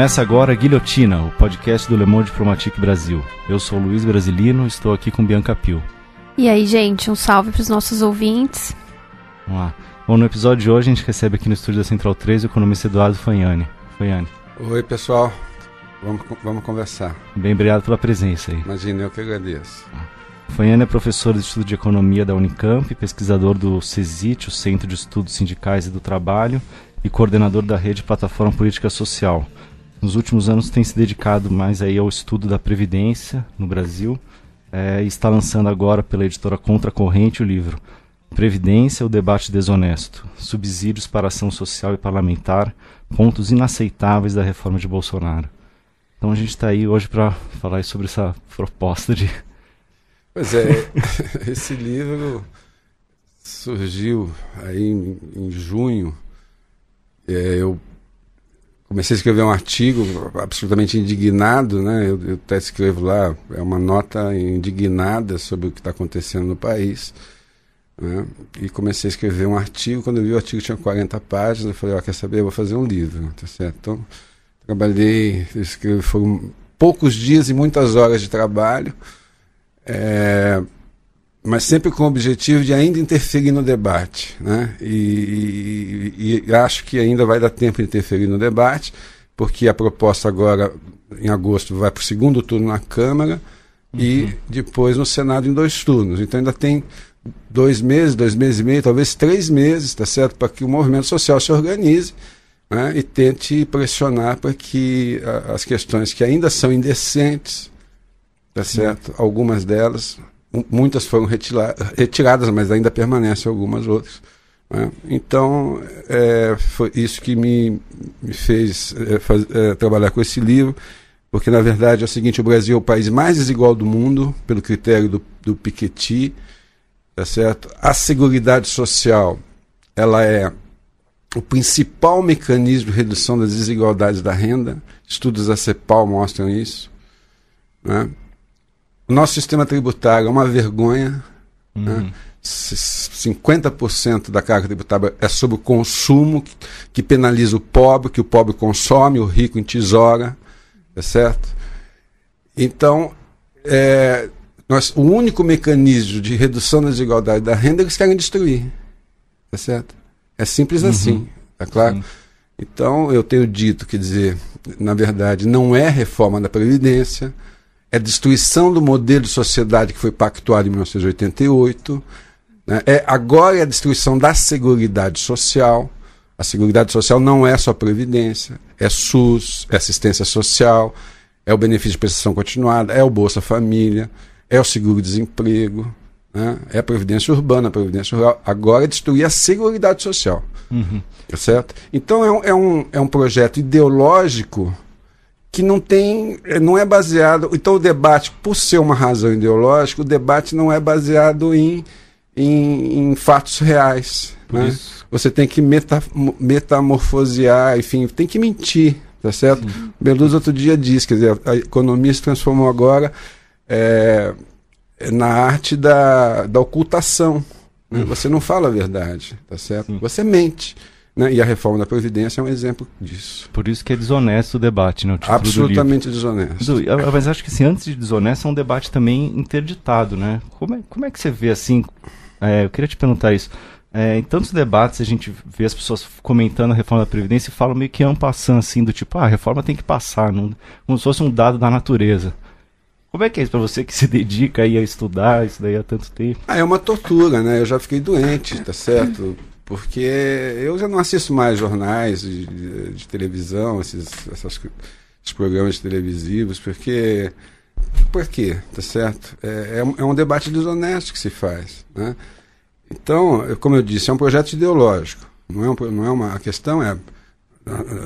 Começa agora a Guilhotina, o podcast do Le Monde Diplomatique Brasil. Eu sou Luiz Brasilino, estou aqui com Bianca Pio. E aí, gente, um salve para os nossos ouvintes. Vamos lá. Bom, no episódio de hoje a gente recebe aqui no estúdio da Central 3 o economista Eduardo Fanhani. Fanhani. Oi, pessoal. Vamos, vamos conversar. Bem, obrigado pela presença aí. Imagina, eu que agradeço. Fanhani é professor do Instituto de Economia da Unicamp, pesquisador do CESIT, o Centro de Estudos Sindicais e do Trabalho, e coordenador da rede Plataforma Política Social. Nos últimos anos tem se dedicado mais aí ao estudo da Previdência no Brasil é, está lançando agora pela editora Contra Corrente o livro Previdência, o debate desonesto, subsídios para ação social e parlamentar, pontos inaceitáveis da reforma de Bolsonaro. Então a gente está aí hoje para falar sobre essa proposta de. Pois é, esse livro surgiu aí em, em junho. É, eu comecei a escrever um artigo absolutamente indignado, né? Eu, eu até escrevo lá, é uma nota indignada sobre o que está acontecendo no país. Né? E comecei a escrever um artigo. Quando eu vi o artigo tinha 40 páginas, eu falei, ó, quer saber? Eu vou fazer um livro, tá certo? Então, trabalhei, escrevi, foram poucos dias e muitas horas de trabalho, é, mas sempre com o objetivo de ainda interferir no debate, né? E, e, e acho que ainda vai dar tempo de interferir no debate, porque a proposta agora, em agosto, vai para o segundo turno na Câmara uhum. e depois no Senado em dois turnos. Então ainda tem dois meses, dois meses e meio, talvez três meses, tá certo, para que o movimento social se organize né, e tente pressionar para que a, as questões que ainda são indecentes, tá certo, algumas delas, muitas foram retira, retiradas, mas ainda permanecem algumas outras. Né? Então, é, foi isso que me, me fez é, faz, é, trabalhar com esse livro, porque na verdade é o seguinte: o Brasil é o país mais desigual do mundo, pelo critério do, do Piketty tá certo? A Seguridade Social, ela é o principal mecanismo de redução das desigualdades da renda. Estudos da CEPAL mostram isso. Né? O nosso sistema tributário é uma vergonha. Uhum. Né? 50% da carga tributária é sobre o consumo, que, que, penaliza o pobre, que o pobre consome, o rico entesoura, tá certo? Então, é, nós, o único mecanismo de redução da desigualdade da renda eles querem destruir. Tá certo? É simples uhum. assim, tá claro? Sim. Então, eu tenho dito, quer dizer, na verdade, não é reforma da Previdência, é destruição do modelo de sociedade que foi pactuado em 1988, né? é, agora é a destruição da Seguridade Social. A Seguridade Social não é só Previdência, é SUS, é assistência social, é o benefício de prestação continuada, é o Bolsa Família é o seguro-desemprego, né? é a previdência urbana, a previdência rural. Agora é destruir a seguridade social. Uhum. Tá certo? Então é um, é, um, é um projeto ideológico que não tem, é, não é baseado. Então o debate, por ser uma razão ideológica, o debate não é baseado em, em, em fatos reais. Né? Você tem que meta, metamorfosear, enfim, tem que mentir, tá certo? Sim. Beluso outro dia disse, quer dizer, a economia se transformou agora é, na arte da, da ocultação. Né? Uhum. Você não fala a verdade, tá certo? Sim. Você mente. Né? E a reforma da Previdência é um exemplo disso. Por isso que é desonesto o debate, né? O Absolutamente desonesto. Mas acho que assim, antes de desonesto, é um debate também interditado, né? Como é, como é que você vê assim? É, eu queria te perguntar isso. É, em tantos debates a gente vê as pessoas comentando a reforma da Previdência e falam meio que ampassando assim, do tipo, ah, a reforma tem que passar, não, como se fosse um dado da natureza. Como é que é isso para você que se dedica aí a estudar isso daí há tanto tempo? Ah, é uma tortura, né? Eu já fiquei doente, tá certo? Porque eu já não assisto mais jornais de, de, de televisão, esses, essas, esses programas televisivos, porque. Por quê? Tá certo? É, é, um, é um debate desonesto que se faz. Né? Então, como eu disse, é um projeto ideológico. Não é, um, não é uma. A questão é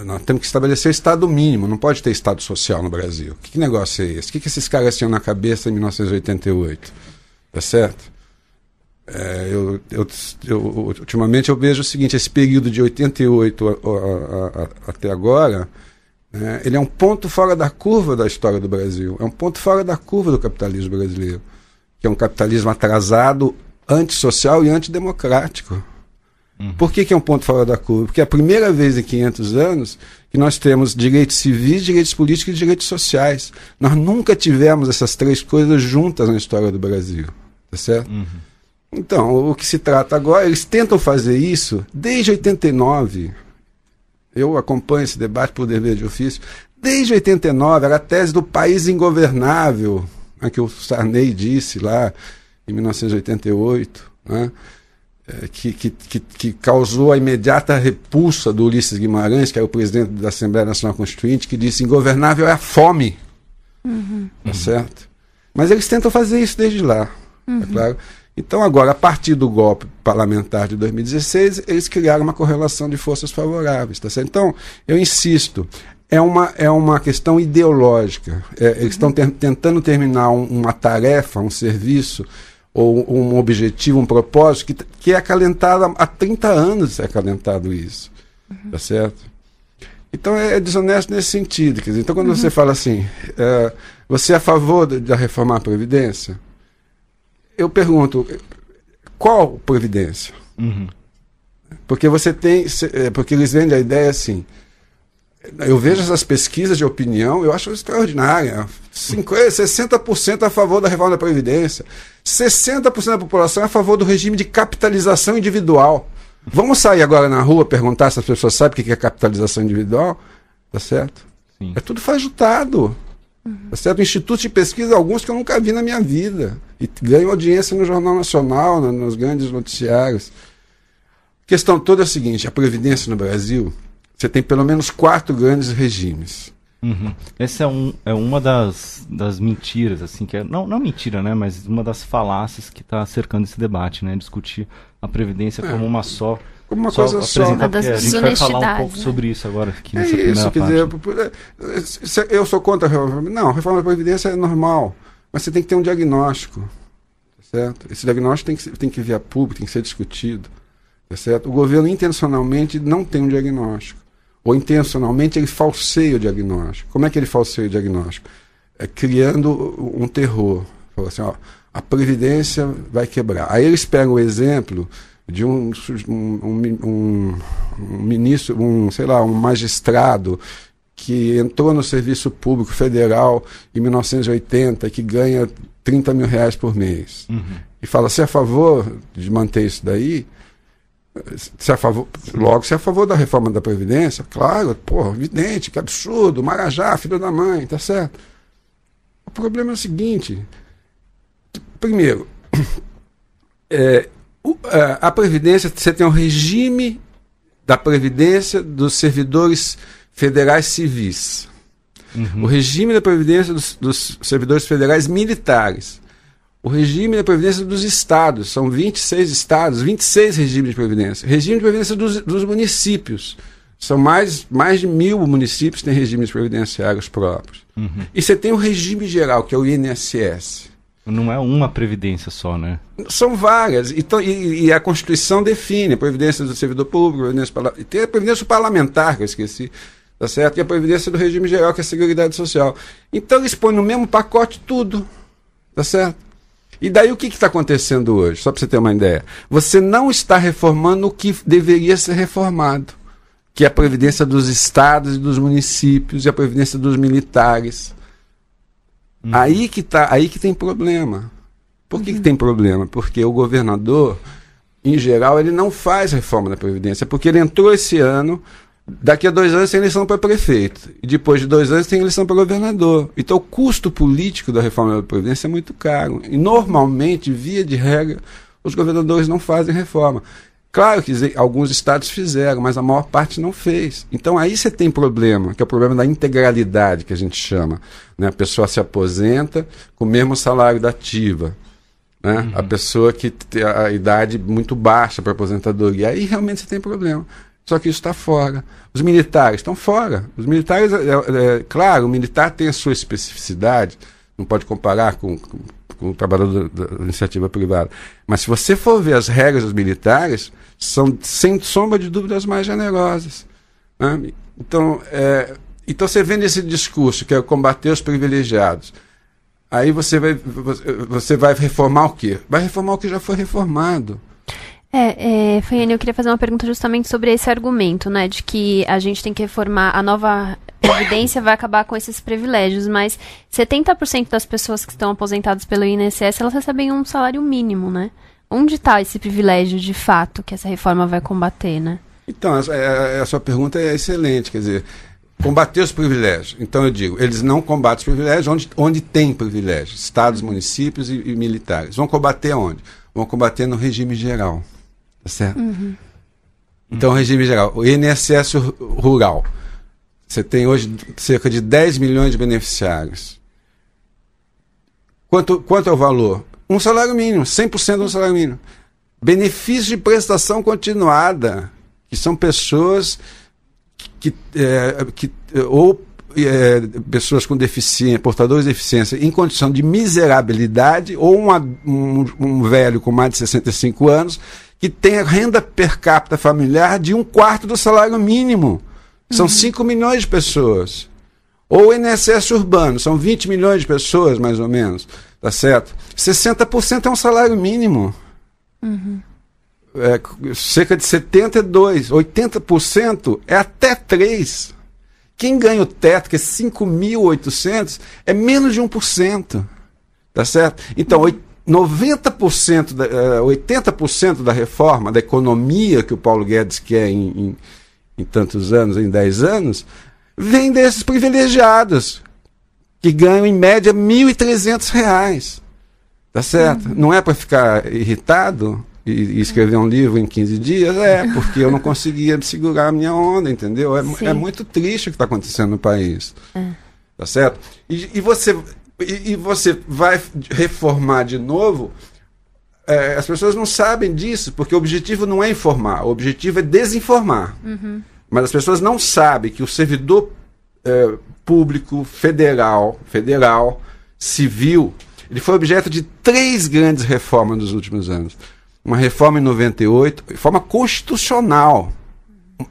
nós temos que estabelecer Estado mínimo, não pode ter Estado social no Brasil. Que, que negócio é esse? O que, que esses caras tinham na cabeça em 1988? Tá certo? É, eu, eu, eu, ultimamente eu vejo o seguinte: esse período de 88 a, a, a, até agora, é, ele é um ponto fora da curva da história do Brasil, é um ponto fora da curva do capitalismo brasileiro, que é um capitalismo atrasado, antissocial e antidemocrático. Uhum. Por que, que é um ponto fora da curva? Porque é a primeira vez em 500 anos que nós temos direitos civis, direitos políticos e direitos sociais. Nós nunca tivemos essas três coisas juntas na história do Brasil. Tá certo? Uhum. Então, o que se trata agora, eles tentam fazer isso desde 89. Eu acompanho esse debate por dever de ofício. Desde 89, era a tese do país ingovernável, né, que o Sarney disse lá em 1988. Né? É, que, que, que, que, causou a imediata repulsa do Ulisses Guimarães, que é o presidente da Assembleia Nacional Constituinte, que disse: ingovernável é a fome. Uhum. Tá certo? Mas eles tentam fazer isso desde lá. É uhum. É claro. Então, agora, a partir do golpe parlamentar de 2016, eles criaram uma correlação de forças favoráveis. Tá certo? Então, eu insisto, é uma, é uma questão ideológica. É, eles estão uhum. tentando terminar um, uma tarefa, um serviço ou um objetivo, um propósito, que, que é acalentado há 30 anos é acalentado isso. Uhum. Tá certo? Então é, é, desonesto nesse sentido. Quer dizer, então quando uhum. você fala assim, é, você é a favor da reformar a Previdência? Eu pergunto, qual Previdência? Uhum. Porque você tem. É, porque eles vendem a ideia assim. Eu vejo essas pesquisas de opinião, eu acho extraordinária. 50, 60% a favor da reforma da Previdência. 60% da população é a favor do regime de capitalização individual. Vamos sair agora na rua perguntar se as pessoas sabem o que é capitalização individual? Tá certo? Sim. É tudo fajutado. Uhum. Certo? Institutos de pesquisa, alguns que eu nunca vi na minha vida. E ganham audiência no Jornal Nacional, nos grandes noticiários. A questão toda é a seguinte: a Previdência no Brasil, você tem pelo menos quatro grandes regimes. Uhum. Essa é, um, é uma das, das mentiras, assim, que é, não, não mentira, né, mas uma das falácias que está cercando esse debate, né, discutir a Previdência é. como uma só como uma só coisa só. Uma das a gente vai falar um pouco né? sobre isso agora aqui é nessa isso, quer dizer, eu sou contra a reforma. Não, a reforma da Previdência é normal, mas você tem que ter um diagnóstico, tá certo? Esse diagnóstico tem que, tem que vir a público, tem que ser discutido, tá certo? O governo intencionalmente não tem um diagnóstico ou intencionalmente ele falseia o diagnóstico. Como é que ele falseia o diagnóstico? É criando um terror. Fala assim, ó, a Previdência vai quebrar. Aí eles pegam o exemplo de um, um, um, um ministro, um, sei lá, um magistrado que entrou no serviço público federal em 1980 que ganha 30 mil reais por mês. Uhum. E fala, se é a favor de manter isso daí, se é a favor, logo, se é a favor da reforma da Previdência, claro, pô, evidente, que absurdo, Marajá, filho da mãe, tá certo. O problema é o seguinte: primeiro, é, é, a Previdência, você tem o um regime da Previdência dos servidores federais civis. Uhum. O regime da Previdência dos, dos servidores federais militares o regime da Previdência dos estados. São 26 estados, 26 regimes de Previdência. Regime de Previdência dos, dos municípios. São mais, mais de mil municípios que têm regimes previdenciários próprios. Uhum. E você tem o regime geral, que é o INSS. Não é uma previdência só, né? São várias. Então, e, e a Constituição define a previdência do servidor público, a previdência, tem a previdência parlamentar, que eu esqueci, tá certo? E a previdência do regime geral, que é a Seguridade Social. Então eles põem no mesmo pacote tudo, tá certo? E daí o que está acontecendo hoje? Só para você ter uma ideia. Você não está reformando o que deveria ser reformado, que é a previdência dos estados e dos municípios e a previdência dos militares. Hum. Aí que tá, aí que tem problema. Por que, uhum. que tem problema? Porque o governador, em geral, ele não faz reforma da previdência, porque ele entrou esse ano Daqui a dois anos tem eleição para prefeito. E depois de dois anos tem eleição para governador. Então o custo político da reforma da Previdência é muito caro. E normalmente, via de regra, os governadores não fazem reforma. Claro que alguns estados fizeram, mas a maior parte não fez. Então aí você tem problema, que é o problema da integralidade que a gente chama. Né? A pessoa se aposenta com o mesmo salário da ativa. Né? Uhum. A pessoa que tem a idade muito baixa para aposentadoria. Aí realmente você tem problema. Só que isso está fora. Os militares estão fora. Os militares, é, é, é, claro, o militar tem a sua especificidade, não pode comparar com, com, com o trabalhador da, da, iniciativa privada. Mas se você for ver as regras militares, são, sem sombra de dúvidas, mais generosas. Né? Então, é, então, você vendo esse discurso, que é combater os privilegiados, aí você vai, você vai reformar o quê? Vai reformar o que já foi reformado. É, é, eu queria fazer uma pergunta justamente sobre esse argumento, né, de que a gente tem que reformar a nova previdência vai acabar com esses privilégios, mas 70% das pessoas que estão aposentadas pelo INSS, elas recebem um salário mínimo, né? Onde está esse privilégio de fato que essa reforma vai combater, né? Então, a, a sua pergunta é excelente, quer dizer, combater os privilégios. Então eu digo, eles não combatem os privilégios onde, onde tem privilégios, estados, municípios e, e militares. Vão combater onde? Vão combater no regime geral. Tá certo? Uhum. Então, regime geral, o INSS rural. Você tem hoje cerca de 10 milhões de beneficiários. Quanto, quanto é o valor? Um salário mínimo, 100% do salário mínimo. Benefício de prestação continuada, que são pessoas que, é, que ou é, pessoas com deficiência, portadores de deficiência em condição de miserabilidade, ou uma, um, um velho com mais de 65 anos que tem renda per capita familiar de um quarto do salário mínimo. São uhum. 5 milhões de pessoas. Ou o INSS urbano, são 20 milhões de pessoas, mais ou menos. Tá certo? 60% é um salário mínimo. Uhum. É, cerca de 72, 80% é até 3. Quem ganha o teto, que é 5.800, é menos de 1%. Tá certo? Então, 90%, da, 80% da reforma, da economia que o Paulo Guedes quer em, em em tantos anos, em 10 anos, vem desses privilegiados, que ganham em média R$ 1.300. Tá certo? Uhum. Não é para ficar irritado e, e, escrever um livro em 15 dias? É, porque eu não conseguia segurar a minha onda, entendeu? É, é muito triste o que está acontecendo no país. É. Tá certo? E, e você, e, e, você vai reformar de novo. É, as pessoas não sabem disso, porque o objetivo não é informar, o objetivo é desinformar. Uhum. Mas as pessoas não sabem que o servidor é, público federal, federal, civil, ele foi objeto de três grandes reformas nos últimos anos. Uma reforma em 98, reforma constitucional,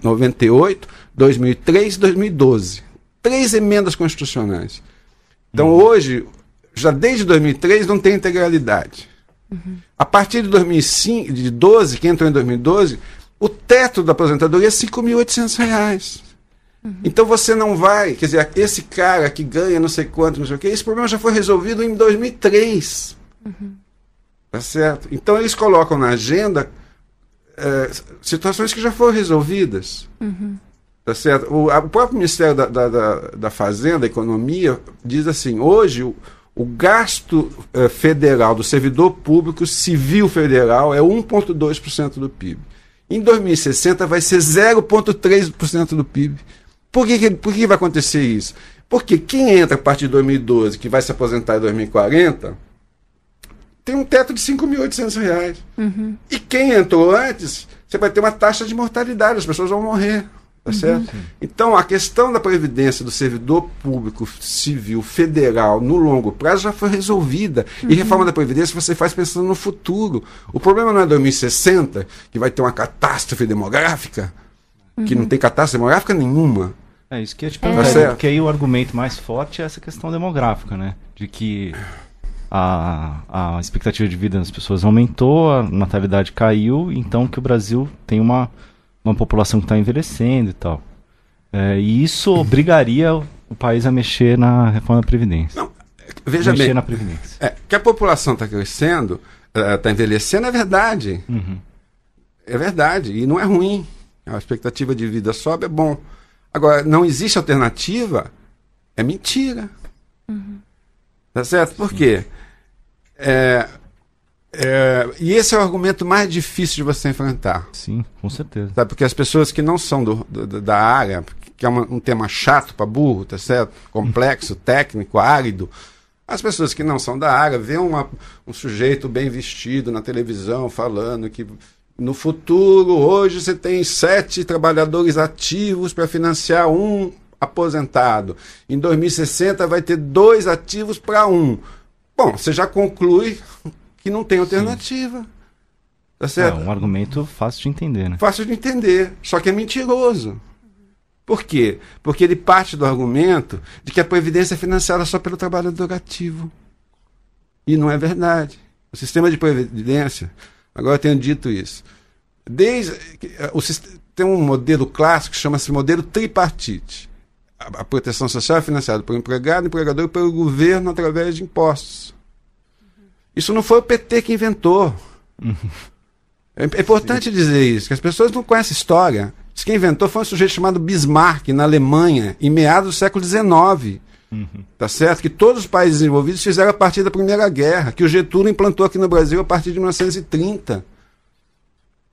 98, 2003 e 2012. Três emendas constitucionais. Então uhum. hoje, já desde 2003, não tem integralidade. Uhum. A partir de 2005, de 12, que entrou em 2012, o teto da aposentadoria é R$ 5.800. Uhum. Então você não vai, quer dizer, esse cara que ganha não sei quanto, não sei o quê, esse problema já foi resolvido em 2003. Uhum. Tá certo? Então eles colocam na agenda é, situações que já foram resolvidas. Uhum. Tá certo? O, a, o próprio Ministério da, da, da, da Fazenda, da Economia, diz assim: hoje o, o gasto uh, federal do servidor público civil federal é 1,2% do PIB. Em 2060 vai ser 0,3% do PIB. Por que, por que vai acontecer isso? Porque quem entra a partir de 2012, que vai se aposentar em 2040, tem um teto de R$ 5.800. Uhum. E quem entrou antes, você vai ter uma taxa de mortalidade, as pessoas vão morrer. Tá uhum. certo? Então, a questão da previdência do servidor público civil federal no longo prazo já foi resolvida. Uhum. E reforma da previdência você faz pensando no futuro. O problema não é 2060, que vai ter uma catástrofe demográfica, uhum. que não tem catástrofe demográfica nenhuma. É isso que eu te perguntar, é. porque aí o argumento mais forte é essa questão demográfica, né? De que a, a expectativa de vida das pessoas aumentou, a natalidade caiu, então que o Brasil tem uma uma população que está envelhecendo e tal. É, e isso obrigaria o país a mexer na reforma da Previdência. Não, veja mexer bem, na Previdência. É, que a população está crescendo, está envelhecendo, é verdade. Uhum. É verdade. E não é ruim. A expectativa de vida sobe, é bom. Agora, não existe alternativa, é mentira. Uhum. Tá certo? Por Sim. quê? É, é, e esse é o argumento mais difícil de você enfrentar. Sim, com certeza. Sabe? Porque as pessoas que não são do, do da área, que é uma, um tema chato para burro, tá certo? Complexo, técnico, árido. As pessoas que não são da área vêem uma, um sujeito bem vestido na televisão falando que no futuro, hoje você tem sete trabalhadores ativos para financiar um aposentado. Em 2060 vai ter dois ativos para um. Bom, você já conclui que não tem alternativa. Tá certo? É um argumento fácil de entender, né? Fácil de entender, só que é mentiroso. Por quê? Porque ele parte do argumento de que a Previdência é financiada só pelo trabalhador ativo. E não é verdade. O sistema de Previdência, agora eu tenho dito isso, Desde, o, tem um modelo clássico que chama-se modelo tripartite. A, a, proteção social é financiada pelo empregado, empregador e pelo governo através de impostos. Isso não foi o PT que inventou. É, é importante Sim. dizer isso, que as pessoas não conhecem história. Quem inventou foi um sujeito chamado Bismarck, na Alemanha, em meados do século XIX. Uhum. Tá certo? Que todos os países desenvolvidos fizeram a partir da Primeira Guerra, que o Getúlio implantou aqui no Brasil a partir de 1930.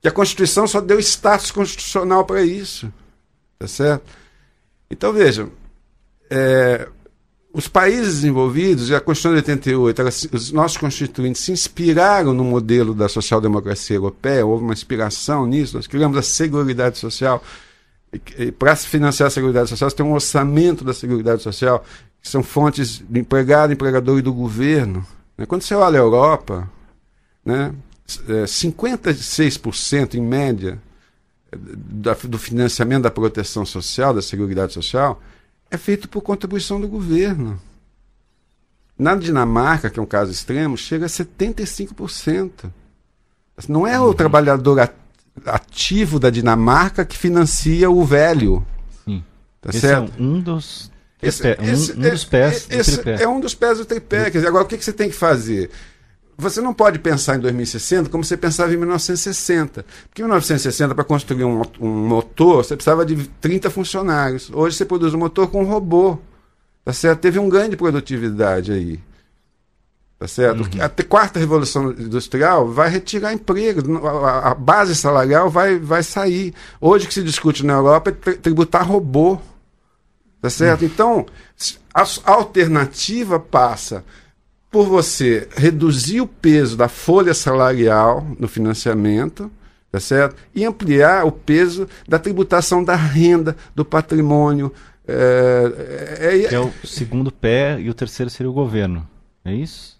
Que a Constituição só deu status constitucional para isso. Tá certo? Então, vejam, é, os países desenvolvidos, e a Constituição de 88, ela, os nossos constituintes se inspiraram no modelo da social-democracia europeia, houve uma inspiração nisso, nós criamos a Seguridade Social. Para financiar a Seguridade Social, você tem um orçamento da Seguridade Social, que são fontes do empregado, empregador e do governo. Né? Quando você olha a Europa, né, é, 56% em média da, do financiamento da proteção social, da Seguridade Social, é feito por contribuição do governo. Na Dinamarca, que é um caso extremo, chega a 75%. Não é o uhum. trabalhador ativo da Dinamarca que financia o velho. Sim. Tá esse certo? é um dos, esse, um, esse, um dos pés esse, do tripé. É um dos pés do tripé. Quer dizer, agora, o que, que você tem que fazer? Você não pode pensar em 2060 como você pensava em 1960. Porque em 1960, para construir um, um, motor, você precisava de 30 funcionários. Hoje você produz um motor com um robô. Tá certo? Teve um ganho de produtividade aí. Tá certo? Uhum. A quarta revolução industrial vai retirar emprego. A, a, base salarial vai, vai sair. Hoje o que se discute na Europa é tributar robô. Tá certo? Uhum. Então, a alternativa passa por você reduzir o peso da folha salarial no financiamento, tá certo? E ampliar o peso da tributação da renda, do patrimônio. É, é, é, é o segundo pé e o terceiro seria o governo. É isso?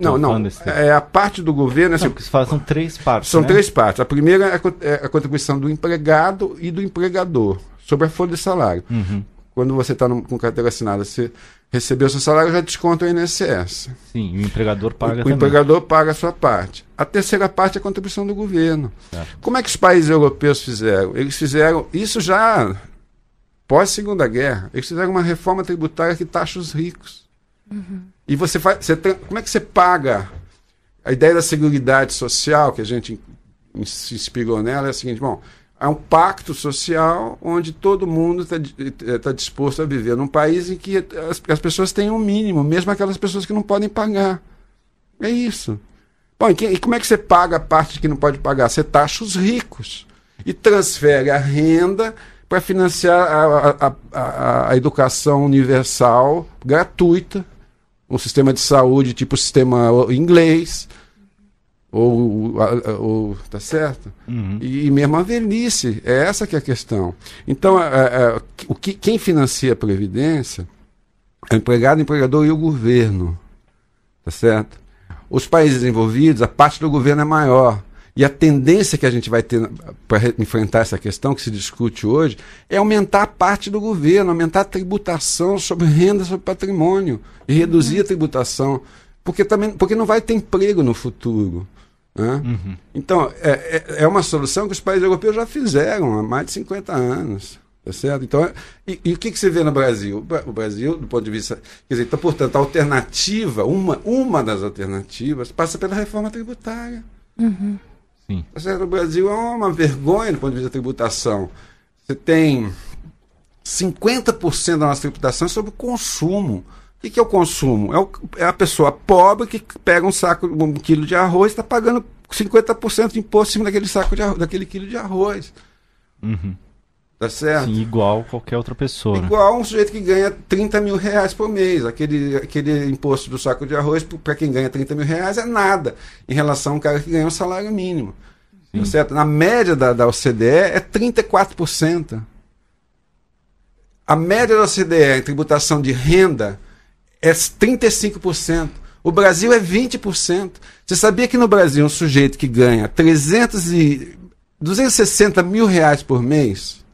Não, não. É a parte do governo. Assim, não, fala, são três partes. São né? três partes. A primeira é, é a contribuição do empregado e do empregador sobre a folha de salário. Uhum. Quando você está com carteira assinada, você recebeu seu salário, já desconta o INSS. Sim, o empregador paga o, também. O empregador paga a sua parte. A terceira parte é a contribuição do governo. Certo. Como é que os países europeus fizeram? Eles fizeram isso já pós Segunda Guerra. Eles fizeram uma reforma tributária que taxa os ricos. Uhum. E você faz, você tem, como é que você paga? A ideia da seguridade social que a gente se inspirou nela é a seguinte: bom, Há um pacto social onde todo mundo está tá disposto a viver num país em que as, as pessoas têm um mínimo, mesmo aquelas pessoas que não podem pagar. É isso. Bom, e, que, e como é que você paga a parte que não pode pagar? Você taxa os ricos e transfere a renda para financiar a, a, a, a, educação universal gratuita, um sistema de saúde tipo sistema inglês, ou, ou tá certo? Uhum. E, e, mesmo a velhice, é essa que é a questão. Então, é, é, o que, quem financia a Previdência é o empregado, o empregador e o governo, tá certo? Os países desenvolvidos, a parte do governo é maior. E a tendência que a gente vai ter para enfrentar essa questão que se discute hoje é aumentar a parte do governo, aumentar a tributação sobre renda, sobre patrimônio e reduzir a tributação, porque também porque não vai ter emprego no futuro. Né? Uhum. Então, é, é, é, uma solução que os países europeus já fizeram há mais de 50 anos. Tá certo? Então, e, e o que, que você vê no Brasil? O Brasil, do ponto de vista. Quer dizer, então, portanto, a alternativa, uma, uma das alternativas, passa pela reforma tributária. Uhum. Sim. Tá certo? O Brasil é uma vergonha do ponto de vista da tributação. Você tem 50% da nossa tributação sobre o consumo. Que, que é o consumo? É, o, é, a pessoa pobre que pega um saco, um quilo de arroz e está pagando 50% de imposto em cima daquele saco de arroz, daquele quilo de arroz. Uhum. Tá certo? Sim, igual qualquer outra pessoa. Né? Igual né? um sujeito que ganha 30 mil reais por mês. Aquele, aquele imposto do saco de arroz, para quem ganha 30 mil reais, é nada em relação a um cara que ganha um salário mínimo. Tá certo? Na média da, da OCDE é 34%. A média da OCDE em tributação de renda é 35%. O Brasil é 20%. Você sabia que no Brasil um sujeito que ganha 300 e 260 mil reais por mês,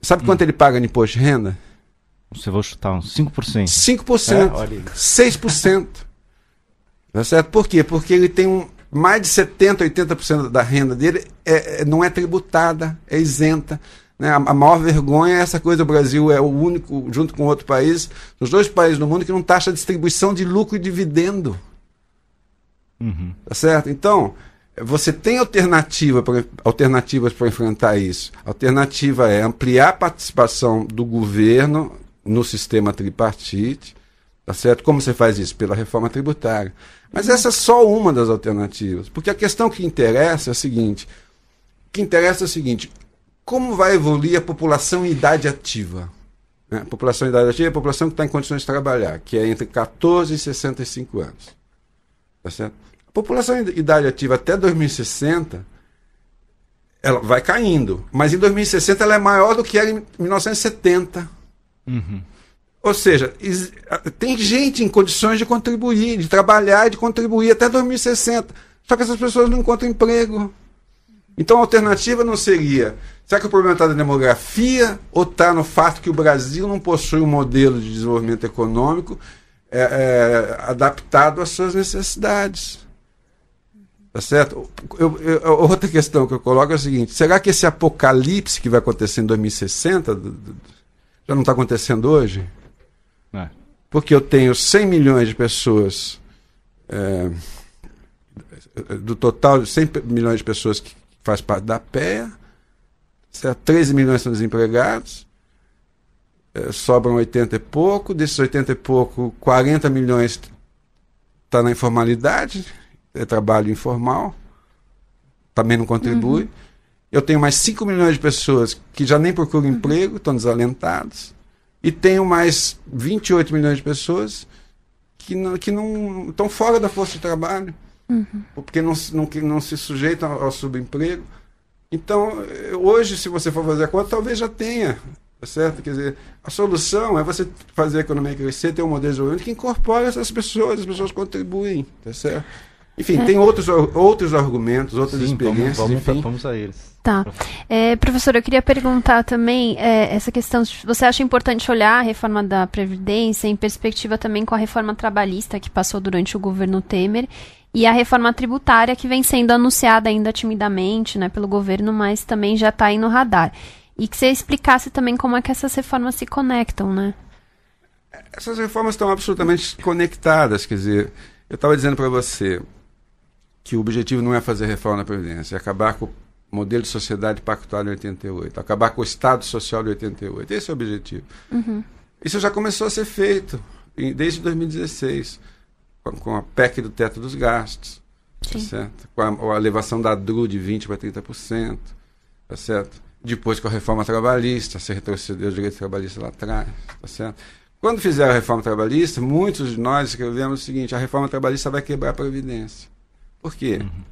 sabe quanto hum. ele paga de imposto de renda? Você vai chutar uns 5%. 5%. É, 6%. Tá certo? Por quê? Porque ele tem um, mais de 70%, 80% da renda dele é, é, não é tributada, é isenta. Né? A, maior vergonha é essa coisa: o Brasil é o único, junto com outro país, os dois países no mundo que não taxa a distribuição de lucro e dividendo. Uhum. Tá certo? Então, você tem alternativa pra, alternativas para enfrentar isso. A alternativa é ampliar a participação do governo no sistema tripartite, tá certo? Como você faz isso? Pela reforma tributária. Mas essa é só uma das alternativas, porque a questão que interessa é a seguinte: o que interessa é o seguinte, como vai evoluir a população em idade ativa? Né? A população em idade ativa é a população que está em condições de trabalhar, que é entre 14 e 65 anos. Tá certo? A população em idade ativa até 2060 ela vai caindo, mas em 2060 ela é maior do que era em 1970. Uhum. Ou seja, tem gente em condições de contribuir, de trabalhar e de contribuir até 2060. Só que essas pessoas não encontram emprego. Então a alternativa não seria. Será que o problema está na demografia ou está no fato que o Brasil não possui um modelo de desenvolvimento econômico é, é, adaptado às suas necessidades? Tá certo? Eu, eu, outra questão que eu coloco é a seguinte: será que esse apocalipse que vai acontecer em 2060 já não está acontecendo hoje? É. Porque eu tenho 100 milhões de pessoas, é, do total de 100 milhões de pessoas que faz parte da PEA, certo? 13 milhões são desempregados, é, sobram 80 e pouco, desses 80 e pouco, 40 milhões está na informalidade, é trabalho informal, também não contribui. Uhum. Eu tenho mais 5 milhões de pessoas que já nem procuram uhum. emprego, estão desalentados. E tenho mais 28 milhões de pessoas que não, que não estão fora da força de trabalho, uhum. porque não, não, que não se sujeitam ao subemprego. Então, hoje, se você for fazer a conta, talvez já tenha, tá certo? Quer dizer, a solução é você fazer a economia crescer, ter um modelo de desenvolvimento que incorpore essas pessoas, as pessoas contribuem, tá certo? Enfim, é. tem outros, outros argumentos, outras Sim, experiências. Vamos, vamos, vamos a eles. Tá. É, professor, eu queria perguntar também é, essa questão. Você acha importante olhar a reforma da Previdência em perspectiva também com a reforma trabalhista que passou durante o governo Temer e a reforma tributária que vem sendo anunciada ainda timidamente né, pelo governo, mas também já está aí no radar. E que você explicasse também como é que essas reformas se conectam, né? Essas reformas estão absolutamente conectadas, quer dizer, eu estava dizendo para você, que o objetivo não é fazer reforma na Previdência, é acabar com o modelo de sociedade pactuado em 88, acabar com o Estado Social de 88. Esse é o objetivo. Uhum. Isso já começou a ser feito desde 2016, com a PEC do teto dos gastos, tá certo? com a, a, elevação da DRU de 20% para 30%, tá certo? depois com a reforma trabalhista, se retrocedeu o direito trabalhista lá atrás, tá certo? Quando fizeram a reforma trabalhista, muitos de nós escrevemos o seguinte: a reforma trabalhista vai quebrar a Previdência. Por quê? Uhum.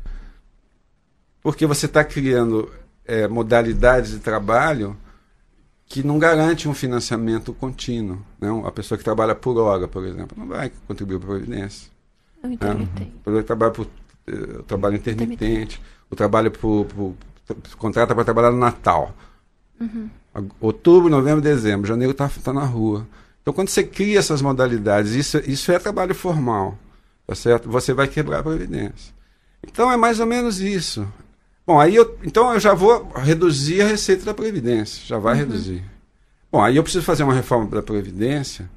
Porque você está criando é, modalidades de trabalho que não garante um financiamento contínuo. Né? A pessoa que trabalha por hora, por exemplo, não vai contribuir para a Previdência. O intermitente. Né? O trabalho, por, eh, o trabalho intermitente, intermitente. o trabalho por, por, contrata para trabalhar no Natal. Uhum. Outubro, novembro, dezembro, janeiro está tá na rua. Então, quando você cria essas modalidades, isso, isso é trabalho formal, tá certo? Você vai quebrar a Previdência. Então é mais ou menos isso. Bom, aí eu, então eu já vou reduzir a receita da Previdência, já vai uhum. reduzir. Bom, aí eu preciso fazer uma reforma da Previdência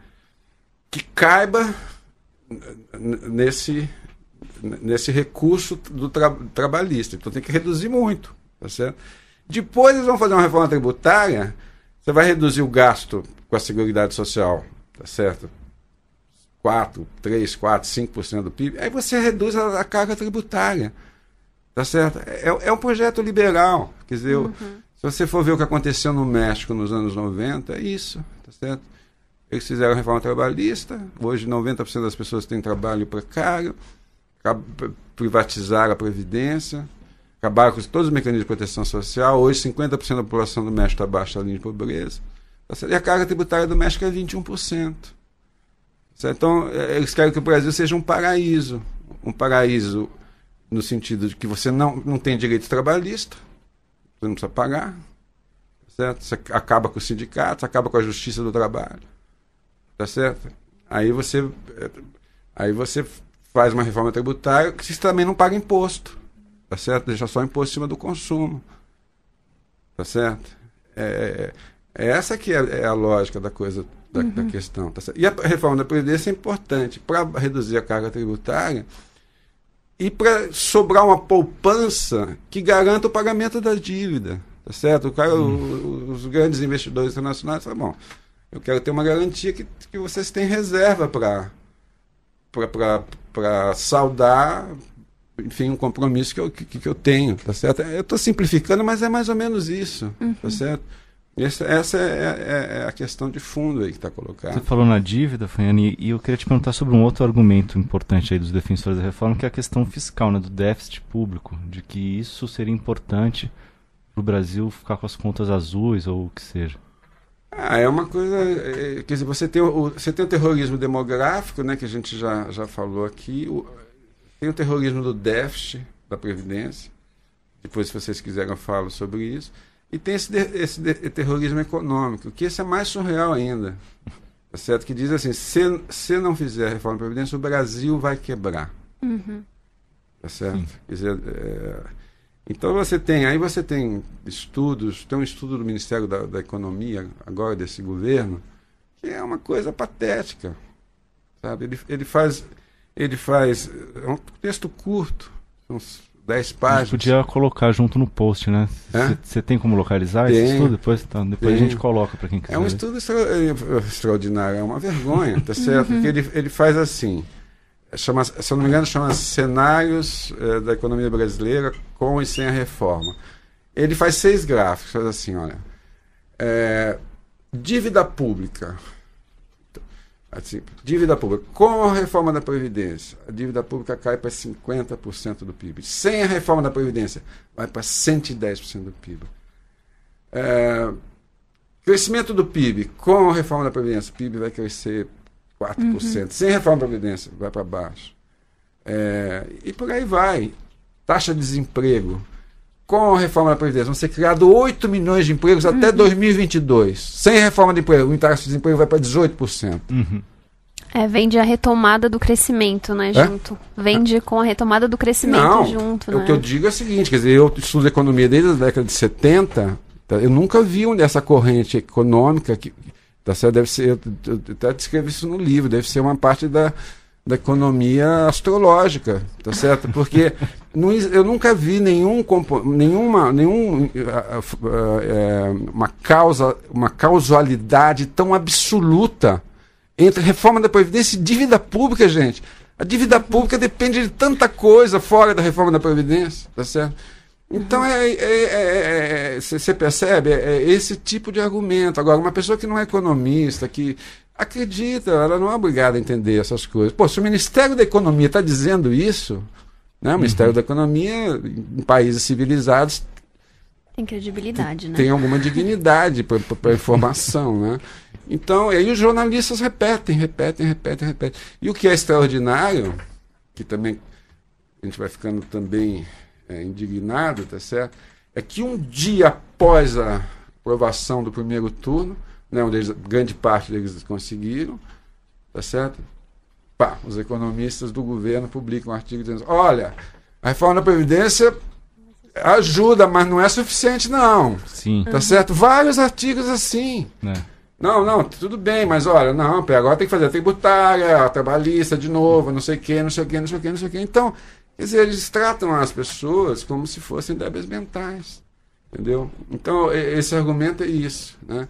que caiba nesse, nesse recurso do tra trabalhista. Então tem que reduzir muito, tá certo? Depois eles vão fazer uma reforma tributária, você vai reduzir o gasto com a Seguridade Social, tá certo? 4, 3, 4, 5% do PIB, aí você reduz a, a, carga tributária. Tá certo? É, é um projeto liberal. Quer dizer, uhum. se você for ver o que aconteceu no México nos anos 90, é isso. Tá certo? Eles fizeram a reforma trabalhista, hoje 90% das pessoas têm trabalho precário, privatizaram a Previdência, acabaram com todos os mecanismos de proteção social. Hoje, 50% da população do México está abaixo da linha de pobreza. Tá e a carga tributária do México é 21%. Então, é, eles querem que o Brasil seja um paraíso. Um paraíso no sentido de que você não, não tem direito trabalhista, você não precisa pagar, certo? Você acaba com os sindicatos, acaba com a justiça do trabalho, tá certo? Aí você, aí você faz uma reforma tributária que você também não paga imposto. Tá certo? Deixa só imposto em cima do consumo. Tá certo? É, é essa que é, é, a lógica da coisa, da, uhum. da questão. Tá e a reforma da Previdência é importante para reduzir a carga tributária e para sobrar uma poupança que garanta o pagamento da dívida. Tá certo? O cara, uhum. os grandes investidores internacionais falam, bom, eu quero ter uma garantia que, que vocês têm reserva para saudar enfim, um compromisso que eu, que, que eu tenho, tá certo? Eu estou simplificando, mas é mais ou menos isso, tá uhum. tá certo? Essa, essa é, é, é, a questão de fundo aí que está colocada. Você falou na dívida, Fanhani, e eu queria te perguntar sobre um outro argumento importante aí dos defensores da reforma, que é a questão fiscal, né, do déficit público, de que isso seria importante para o Brasil ficar com as contas azuis ou o que seja. Ah, é uma coisa. É, quer dizer, você tem, o, você tem o terrorismo demográfico, né, que a gente já, já falou aqui, o, tem o terrorismo do déficit da Previdência. Depois, se vocês quiserem, eu falo sobre isso. E tem esse, esse terrorismo econômico, que esse é mais surreal ainda. Tá certo? Que diz assim: se, se não fizer a reforma da Previdência, o Brasil vai quebrar. Uhum. Tá certo? Quer dizer, é, então você tem, aí você tem estudos, tem um estudo do Ministério da, da Economia, agora desse governo, que é uma coisa patética. Sabe? Ele, ele faz. Ele faz. É um texto curto, uns 10 páginas. podia colocar junto no post, né? Você tem como localizar tem, esse estudo? Depois, tá, depois a gente coloca para quem quiser. É um estudo extra, extraordinário, é uma vergonha, tá certo? Porque ele, ele faz assim. Chama, se eu não me engano, chama Cenários é, da Economia Brasileira com e sem a reforma. Ele faz seis gráficos, faz assim, olha. É, dívida pública, Assim, dívida pública. Com a reforma da Previdência, a dívida pública cai para 50% do PIB. Sem a reforma da Previdência, vai para 110% do PIB. É, crescimento do PIB. Com a reforma da Previdência, o PIB vai crescer 4%. Uhum. Sem a reforma da Previdência, vai para baixo. É, e por aí vai. Taxa de desemprego. Com a reforma da Previdência, vão ser criados 8 milhões de empregos uhum. até 2022. Sem reforma de emprego, o taxa de desemprego vai para 18%. Uhum. É, vende a retomada do crescimento, né, é? junto. Vende com a retomada do crescimento Não, junto, né? O que eu digo é o seguinte, quer dizer, eu estudo economia desde a década de 70, tá, eu nunca vi essa corrente econômica que, tá certo? Deve ser, eu, eu, eu até descrevo isso no livro, deve ser uma parte da, da economia astrológica, tá certo? Porque não, eu nunca vi nenhum nenhuma nenhum, uh, uh, uma causa uma causalidade tão absoluta entre reforma da previdência e dívida pública, gente. A dívida pública depende de tanta coisa fora da reforma da previdência, tá certo? Então é, é, é, você percebe é, esse tipo de argumento. Agora, uma pessoa que não é economista, que acredita, ela não é obrigada a entender essas coisas. Pô, se o Ministério da Economia está dizendo isso, né, o uhum. Ministério da Economia, em países civilizados. Tem credibilidade, né? Tem alguma dignidade para a informação, né? Então, aí os jornalistas repetem, repetem, repetem, repetem. E o que é extraordinário, que também a gente vai ficando também é, indignado, tá certo? É que um dia após a aprovação do primeiro turno, né, onde eles, grande parte deles conseguiram, tá certo? Pá, os economistas do governo publicam um artigo dizendo: olha, a reforma da Previdência ajuda, mas não é suficiente, não. Sim. Tá certo? Vários artigos assim. É. Não, não, tudo bem, mas olha, não, agora tem que fazer a tributária, a trabalhista de novo, não sei o quê, não sei o quê, não sei o quê, não sei o quê. Então, quer dizer, eles tratam as pessoas como se fossem débeis mentais. Entendeu? Então, esse argumento é isso. Né?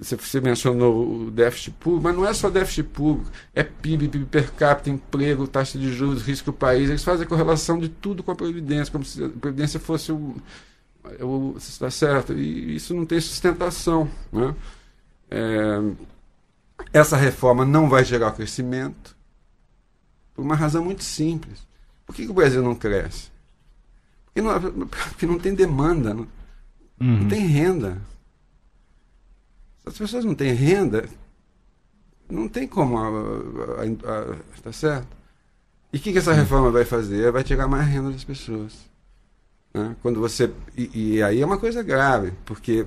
Você mencionou o déficit público, mas não é só déficit público, é PIB, PIB per capita, emprego, taxa de juros, risco do país. Eles fazem a correlação de tudo com a Previdência, como se a Previdência fosse o. o está certo? E isso não tem sustentação. Né? É, essa reforma não vai gerar crescimento, por uma razão muito simples. Por que, que o Brasil não cresce? Porque não, porque não tem demanda, não, uhum. não tem renda as pessoas não têm renda, não tem como. A, a, a, tá certo? E o que, que essa reforma vai fazer? Vai tirar mais renda das pessoas. Né? Quando você. E, e, aí é uma coisa grave, porque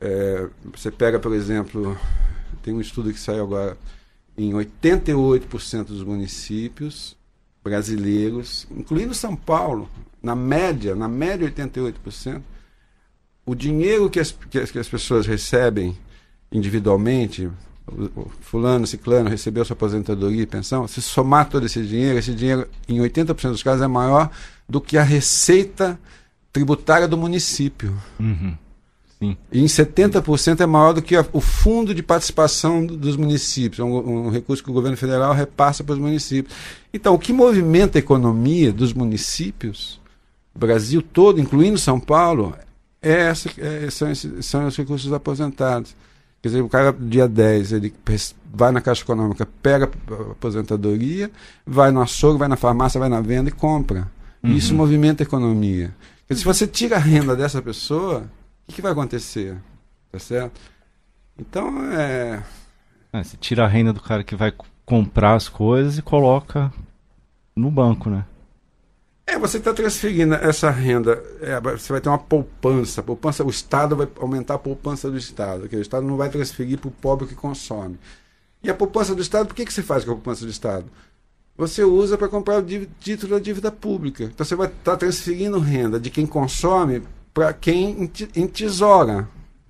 é, você pega, por exemplo, tem um estudo que saiu agora em 88% dos municípios brasileiros, incluindo São Paulo, na média, na média 88%, o dinheiro que as, que as, que as pessoas recebem individualmente, fulano, ciclano recebeu sua aposentadoria e pensão, se somar todo esse dinheiro, esse dinheiro em 80% dos casos é maior do que a receita tributária do município. Uhum. Sim. E em 70% é maior do que a, o fundo de participação dos municípios, é um, um, recurso que o governo federal repassa para os municípios. Então, o que movimenta a economia dos municípios, Brasil todo, incluindo São Paulo, é essa, é, são, esses, são os recursos aposentados. Quer dizer, o cara, dia 10, ele vai na Caixa Econômica, pega a aposentadoria, vai no açougue, vai na farmácia, vai na venda e compra. Uhum. Isso movimenta a economia. Quer dizer, se você tira a renda dessa pessoa, o que, vai acontecer? Tá certo? Então, é... é... Você tira a renda do cara que vai comprar as coisas e coloca no banco, né? É, você está transferindo essa renda, é, você vai ter uma poupança, poupança, o Estado vai aumentar a poupança do Estado, que o Estado não vai transferir para o pobre que consome. E a poupança do Estado, por que, que você faz com a poupança do Estado? Você usa para comprar o título da dívida pública. Então você vai estar tá transferindo renda de quem consome para quem entesoura.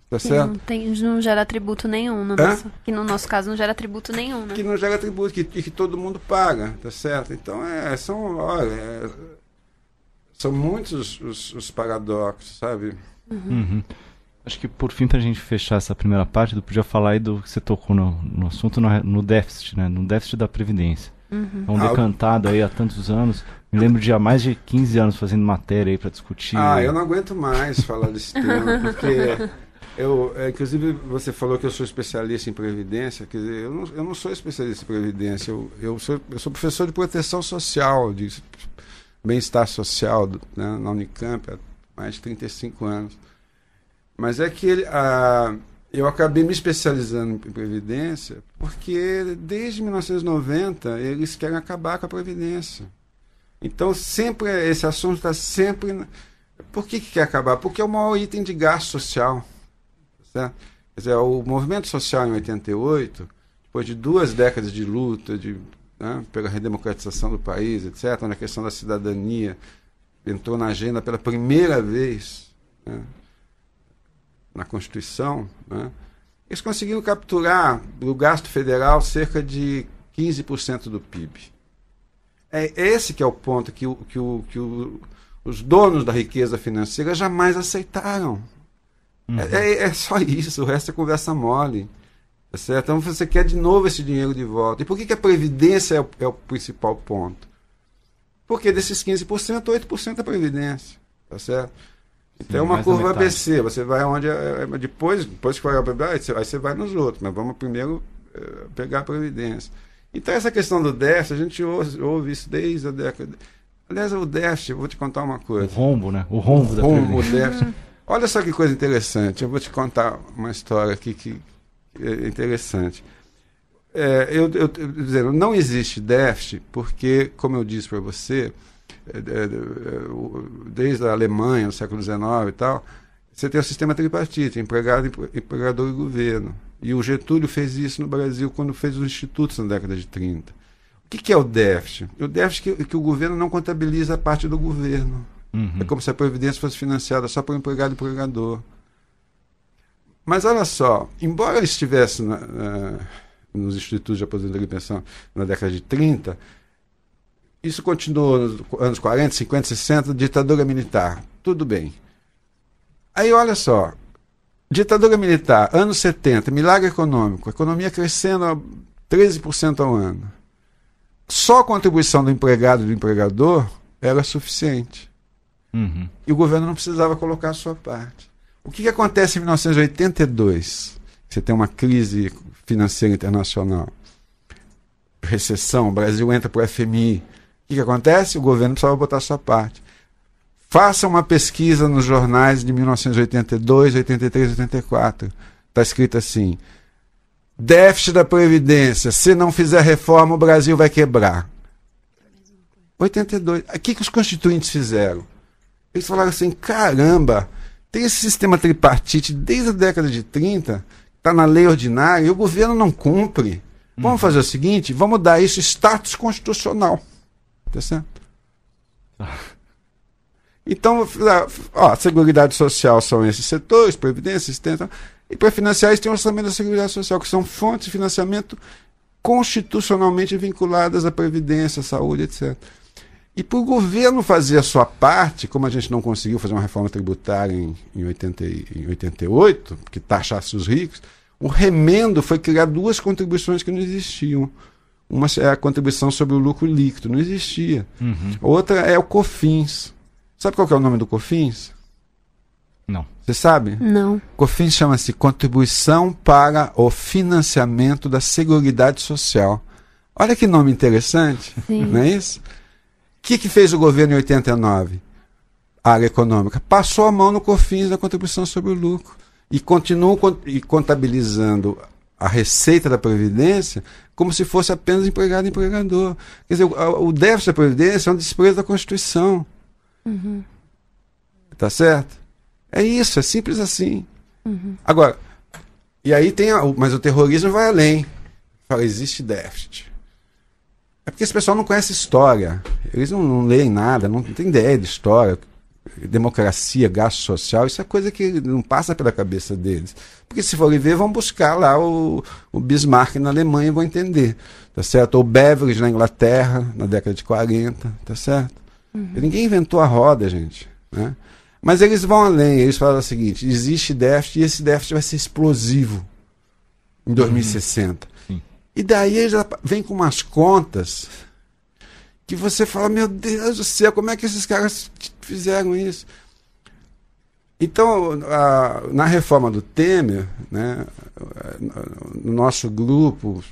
Tá certo? Não, tem, não gera tributo nenhum. No nosso, que no nosso caso não gera tributo nenhum, né? Que não gera tributo, que, que todo mundo paga, tá certo? Então, é, são, olha, é, são muitos os, os paradoxos, sabe? Uhum. Uhum. Acho que por fim, para a gente fechar essa primeira parte, eu podia falar aí do que você tocou no, no assunto, no, no, déficit, né? No déficit da Previdência. Uhum. É um ah, decantado aí há tantos anos. Me lembro de há mais de 15 anos fazendo matéria aí para discutir. Ah, eu não aguento mais falar desse tema, porque eu, é, inclusive você falou que eu sou especialista em previdência, quer dizer, eu não, eu não sou especialista em previdência, eu, eu, sou, eu sou professor de proteção social, de bem-estar social né, na Unicamp há mais de 35 anos. Mas é que ele, a, eu acabei me especializando em previdência porque desde 1990 eles querem acabar com a previdência. Então sempre esse assunto está sempre. Por que, que quer acabar? Porque é o maior item de gasto social. Certo? Quer dizer, o movimento social em 88, depois de duas décadas de luta, de né, pela redemocratização do país, etc., na questão da cidadania, entrou na agenda pela primeira vez né, na Constituição, né, eles conseguiram capturar do gasto federal cerca de 15% do PIB. É esse que é o ponto que, o, que, o, que o, os donos da riqueza financeira jamais aceitaram. Uhum. É, é, só isso, o resto é conversa mole. Tá certo? Então você quer de novo esse dinheiro de volta. E por que, que a Previdência é o, é o principal ponto? Porque desses 15%, 8% é Previdência. Tá certo? Então Sim, é uma curva ABC. Você vai onde. É, é, depois, depois que vai a Previdência, aí você vai nos outros. Mas vamos primeiro é, pegar a Previdência. Então, essa questão do déficit, a gente ouve, ouve isso desde a década. Aliás, o déficit, eu vou te contar uma coisa. O rombo, né? O rombo o da rombo, déficit. Olha só que coisa interessante. Eu vou te contar uma história aqui que é interessante. É, eu, eu, dizendo, não existe déficit porque, como eu disse para você, é, é, é, desde a Alemanha, no século XIX e tal, você tem o sistema tripartite, empregado, empregador e governo. E o Getúlio fez isso no Brasil quando fez os institutos na década de 30. O que, que é o déficit? O déficit é que, que o governo não contabiliza a parte do governo. Uhum. É como se a Previdência fosse financiada só por empregado e empregador. Mas olha só, embora ele estivesse na, na, nos institutos de aposentadoria e pensão na década de 30, isso continuou nos anos 40, 50, 60, ditadura militar. Tudo bem. Aí olha só, ditadura militar, anos 70, milagre econômico, economia crescendo a 13% ao ano. Só a contribuição do empregado e do empregador era suficiente. Uhum. E o governo não precisava colocar a sua parte. O que, que acontece em 1982? Você tem uma crise financeira internacional, recessão, o Brasil entra para o FMI. O que, que acontece? O governo precisava botar a sua parte. Faça uma pesquisa nos jornais de 1982, 83, 84. Está escrito assim: déficit da Previdência. Se não fizer reforma, o Brasil vai quebrar. 82. O que, que os constituintes fizeram? Eles falaram assim: caramba, tem esse sistema tripartite desde a década de 30, está na lei ordinária, e o governo não cumpre. Vamos fazer o seguinte, vamos dar isso status constitucional. Tá certo? Então, ó, a Seguridade Social são esses setores, Previdência, Assistência. E para financiar isso tem o orçamento da Seguridade Social, que são fontes de financiamento constitucionalmente vinculadas à Previdência, à saúde, etc. E para o governo fazer a sua parte, como a gente não conseguiu fazer uma reforma tributária em, em, 80, em 88, que taxasse os ricos, o remendo foi criar duas contribuições que não existiam. Uma é a contribuição sobre o lucro líquido, não existia. Uhum. Outra é o COFINS. Sabe qual é o nome do COFINS? Não. Você sabe? Não. COFINS chama-se Contribuição para o Financiamento da Seguridade Social. Olha que nome interessante, Sim. não é isso? que, que fez o governo em 89? A área econômica passou a mão no COFINS da contribuição sobre o lucro e continua e contabilizando a receita da Previdência como se fosse apenas empregado e empregador. Quer dizer, o, o déficit da Previdência é um desprezo da Constituição. Uhum. Tá certo? É isso, é simples assim. Uhum. Agora, e aí tem. A, mas o terrorismo vai além. Fala, existe déficit. É porque esse pessoal não conhece história. Eles não, não leem nada, não, não tem ideia de história. Democracia, gasto social, isso é coisa que não passa pela cabeça deles. Porque se forem ver, vão buscar lá o, o Bismarck na Alemanha e vão entender. Tá certo? Ou Beveridge na Inglaterra, na década de 40, tá certo? Uhum. Ninguém inventou a roda, gente. Né? Mas eles vão além, eles falam o seguinte: existe déficit e esse déficit vai ser explosivo em 2060. Uhum. E daí ele já vem com umas contas que você fala, meu Deus do céu, como é que esses caras fizeram isso? Então, a, na reforma do Temer, né, no nosso grupo,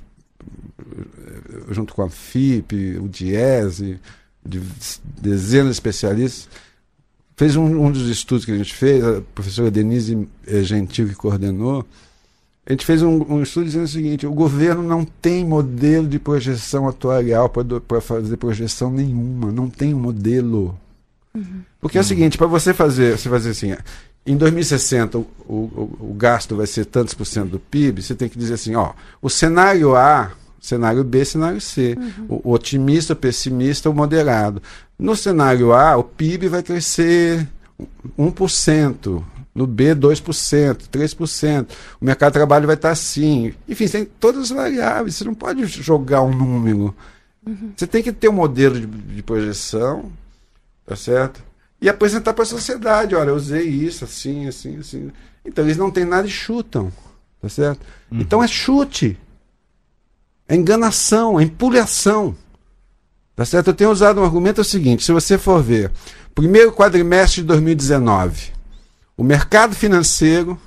junto com a FIP, o DIESE, de dezenas de especialistas, fez um, um, dos estudos que a gente fez, a professora Denise Gentil que coordenou, a gente fez um, um, estudo dizendo o seguinte: o governo não tem modelo de projeção atuarial para fazer projeção nenhuma, não tem um modelo. Uhum. Porque é o seguinte: para você fazer, você fazer assim, em 2060 o, o, o, gasto vai ser tantos por cento do PIB, você tem que dizer assim: ó, o cenário A, cenário B, cenário C, uhum. o, o otimista, o pessimista, o moderado. No cenário A, o PIB vai crescer 1%. No B, 2%, 3%. O mercado de trabalho vai estar assim. Enfim, tem todas as variáveis. Você não pode jogar um número. Uhum. Você tem que ter um modelo de, de projeção, tá certo? E apresentar para a sociedade: olha, eu usei isso, assim, assim, assim. Então eles não têm nada e chutam, tá certo? Uhum. Então é chute. É enganação, é empulhação. Tá certo? Eu tenho usado um argumento é o seguinte: se você for ver, primeiro quadrimestre de 2019 o mercado financeiro,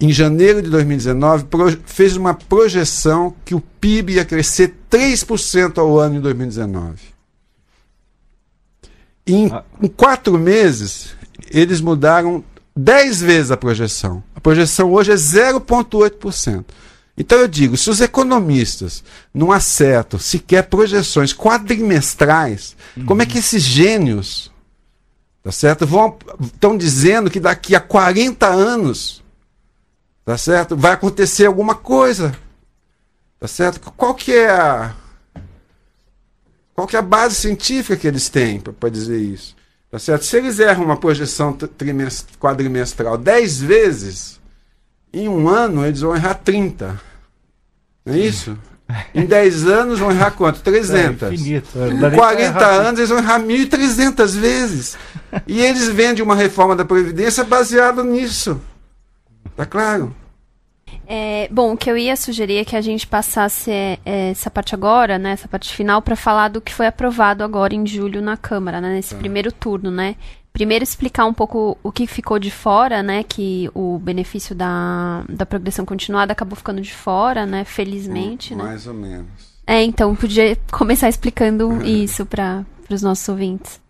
em janeiro de 2019, fez uma projeção que o PIB ia crescer 3% ao ano em 2019. Em, ah. quatro meses, eles mudaram 10 vezes a projeção. A projeção hoje é 0,8%. Então eu digo, se os economistas não acertam sequer projeções quadrimestrais, uhum. como é que esses gênios Tá certo? Vão estão dizendo que daqui a 40 anos, tá certo? Vai acontecer alguma coisa. Tá certo? Qual que é a qual que é a base científica que eles têm para dizer isso? Tá certo? Se eles erram uma projeção quadrimestral 10 vezes, em um ano eles vão errar 30. Não é isso? Em 10 anos vão errar quanto? 300. É infinito. Em 40 anos eles vão errar 1.300 vezes. E eles vendem uma reforma da Previdência baseada nisso. Tá claro? É, bom, o que eu ia sugerir é que a gente passasse é, é essa parte agora, né, essa parte final, para falar do que foi aprovado agora em julho na Câmara, né, nesse tá. primeiro turno, né? Primeiro explicar um pouco o que ficou de fora, né? Que o benefício da, da progressão continuada acabou ficando de fora, né? Felizmente. Hum, né? mais ou menos. É, então podia começar explicando isso para os nossos ouvintes.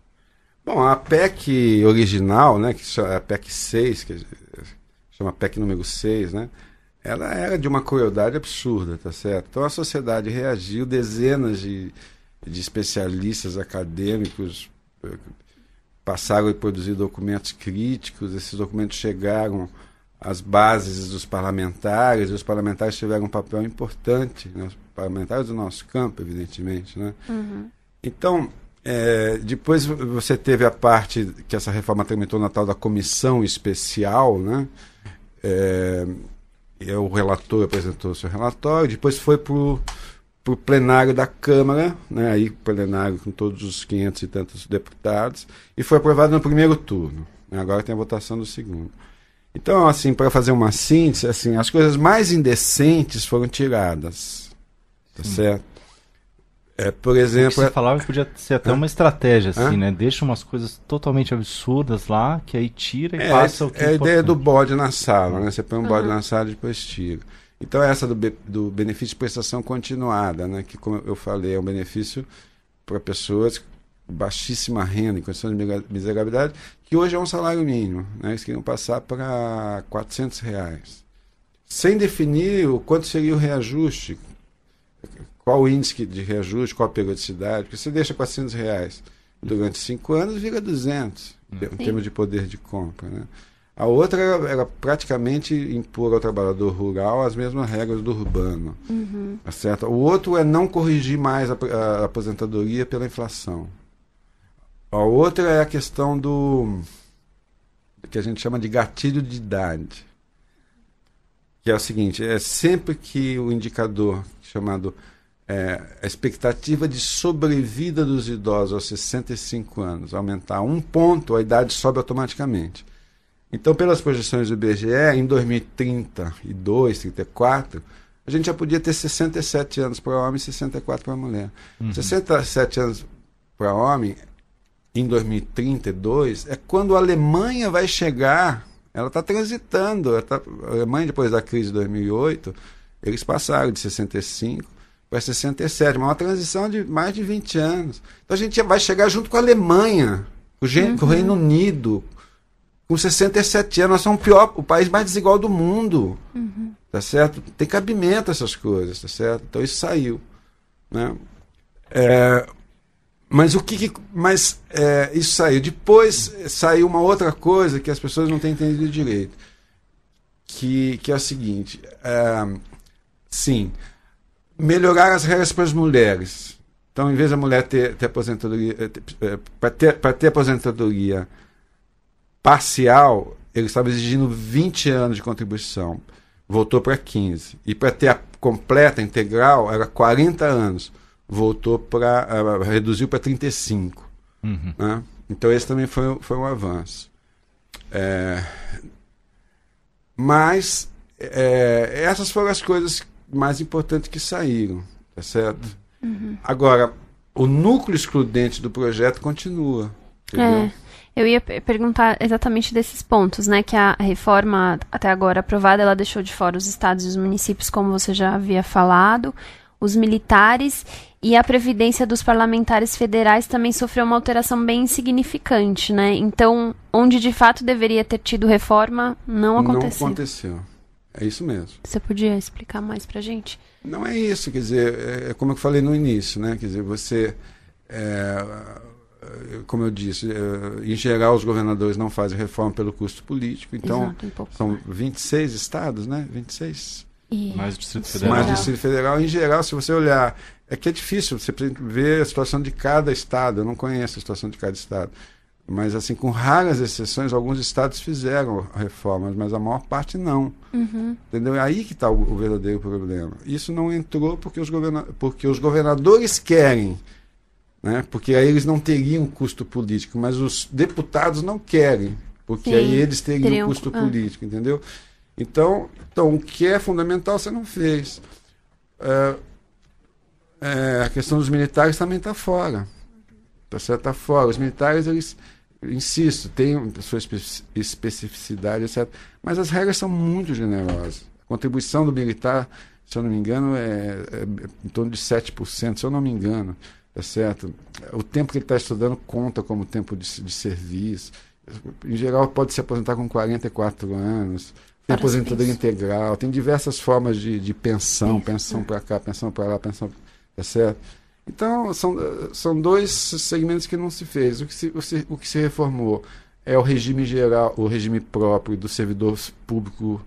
Bom, a PEC original, né, que é a PEC 6, que chama PEC número 6, né, ela era de uma crueldade absurda, tá certo? Então a sociedade reagiu, dezenas de, de especialistas acadêmicos passaram a produzir documentos críticos, esses documentos chegaram as bases dos parlamentares, e os parlamentares tiveram um papel importante, né? os parlamentares do nosso campo, evidentemente. Né? Uhum. Então, é, depois você teve a parte que essa reforma tramitou na tal da comissão especial, né? É, o relator apresentou o seu relatório, depois foi para o plenário da Câmara, né? aí plenário com todos os 500 e tantos deputados, e foi aprovado no primeiro turno. Né? Agora tem a votação do segundo. Então, assim, para fazer uma síntese, assim, as coisas mais indecentes foram tiradas. Tá certo? É, por exemplo. você falava que podia ser até uma estratégia, assim, né? Deixa umas coisas totalmente absurdas lá, que aí tira e é, passa o que. É a ideia do bode na sala, né? Você põe um uhum. bode na sala e depois tira. Então, essa do, do benefício de prestação continuada, né? Que, como eu falei, é um benefício para pessoas baixíssima renda, em condições de miserabilidade, que hoje é um salário mínimo. Né? Eles queriam passar para 400 reais. Sem definir o quanto seria o reajuste, qual o índice de reajuste, qual a periodicidade, porque você deixa 400 reais durante cinco anos, vira 200, em termos de poder de compra. Né? A outra era, era, praticamente impor ao trabalhador rural as mesmas regras do urbano. Uhum. Tá certo? O outro é não corrigir mais a, a, a aposentadoria pela inflação. A outra é a questão do que a gente chama de gatilho de idade. Que é o seguinte, é sempre que o indicador chamado é, a expectativa de sobrevida dos idosos aos 65 anos aumentar um ponto, a idade sobe automaticamente. Então, pelas projeções do IBGE, em 2032, 34, a gente já podia ter 67 anos para homem e 64 para mulher. Uhum. 67 anos para homem em 2032 é quando a Alemanha vai chegar. Ela está transitando. Ela tá, a Alemanha, depois da crise de 2008, eles passaram de 65 para 67, mas uma transição de mais de 20 anos. Então a gente vai chegar junto com a Alemanha, o, uhum. o Reino Unido, com 67 anos. Nós somos o, pior, o país mais desigual do mundo. Uhum. Tá certo? Tem cabimento essas coisas, tá certo? Então isso saiu. Né? É, mas o que. que mas é, isso saiu. Depois saiu uma outra coisa que as pessoas não têm entendido direito. Que, que é o seguinte: é, sim, melhorar as regras para as mulheres. Então, em vez da mulher ter, ter aposentadoria. É, para ter, ter aposentadoria parcial, ele estava exigindo 20 anos de contribuição. Voltou para 15. E para ter a completa, integral, era 40 anos voltou para. Reduziu para 35. Uhum. Né? Então esse também foi, foi um avanço. É, mas é, essas foram as coisas mais importantes que saíram, tá certo? Uhum. Agora, o núcleo excludente do projeto continua. Entendeu? É. Eu ia perguntar exatamente desses pontos, né? Que a reforma até agora aprovada, ela deixou de fora os estados e os municípios, como você já havia falado, os militares e a previdência dos parlamentares federais também sofreu uma alteração bem insignificante, né? Então, onde de fato deveria ter tido reforma, não aconteceu. Não aconteceu. É isso mesmo. Você podia explicar mais pra gente? Não é isso, quer dizer, é, é como eu falei no início, né? Quer dizer, você é, como eu disse, é, em geral os governadores não fazem reforma pelo custo político, então Exato, um são 26 estados, né? 26 e... Mais Distrito Federal. Mais Distrito Federal. Em geral, se você olhar, é que é difícil você ver a situação de cada estado. Eu não conheço a situação de cada estado. Mas, assim, com raras exceções, alguns estados fizeram reformas, mas a maior parte não. Uhum. Entendeu? É aí que está o, o, verdadeiro problema. Isso não entrou porque os, governa porque os governadores querem. Né? Porque aí eles não teriam custo político, mas os deputados não querem, porque Sim, aí eles teriam, teriam custo ah. político, entendeu? Então, então, o que é fundamental você não fez. É, é, a questão dos militares também está fora. Está certo? Está fora. Os militares, eles, insisto, têm sua especificidade, etc. Mas as regras são muito generosas. A contribuição do militar, se eu não me engano, é, é em torno de 7%, se eu não me engano. Tá certo? O tempo que ele está estudando conta como tempo de, de serviço. Em geral, pode se aposentar com 44 anos. Tem aposentadoria integral, tem diversas formas de, de pensão, pensão para cá, pensão para lá, pensão. Tá certo? Então, são, são dois segmentos que não se fez. O que se, o, o que se reformou é o regime geral, o regime próprio do servidor público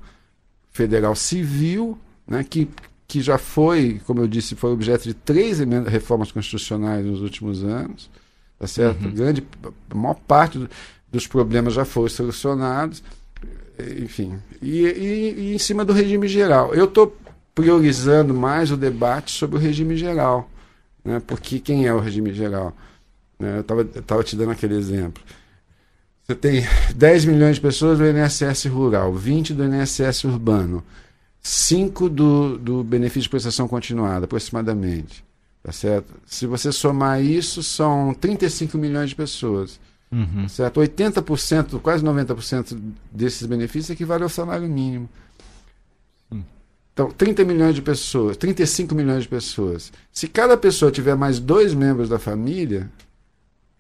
federal civil, né, que, que já foi, como eu disse, foi objeto de três reformas constitucionais nos últimos anos, tá certo? Uhum. Grande, a maior parte do, dos problemas já foram solucionados, enfim, e, e, e em cima do regime geral. Eu estou priorizando mais o debate sobre o regime geral, né? Porque quem é o regime geral? Né? Eu estava te dando aquele exemplo. Você tem 10 milhões de pessoas do INSS rural, 20 do INSS urbano, 5 do, do benefício de prestação continuada, aproximadamente. Tá certo? Se você somar isso, são 35 milhões de pessoas. Uhum. Tá certo? 80%, quase 90% desses benefícios equivale ao salário mínimo. Então, 30 milhões de pessoas, 35 milhões de pessoas. Se cada pessoa tiver mais dois membros da família,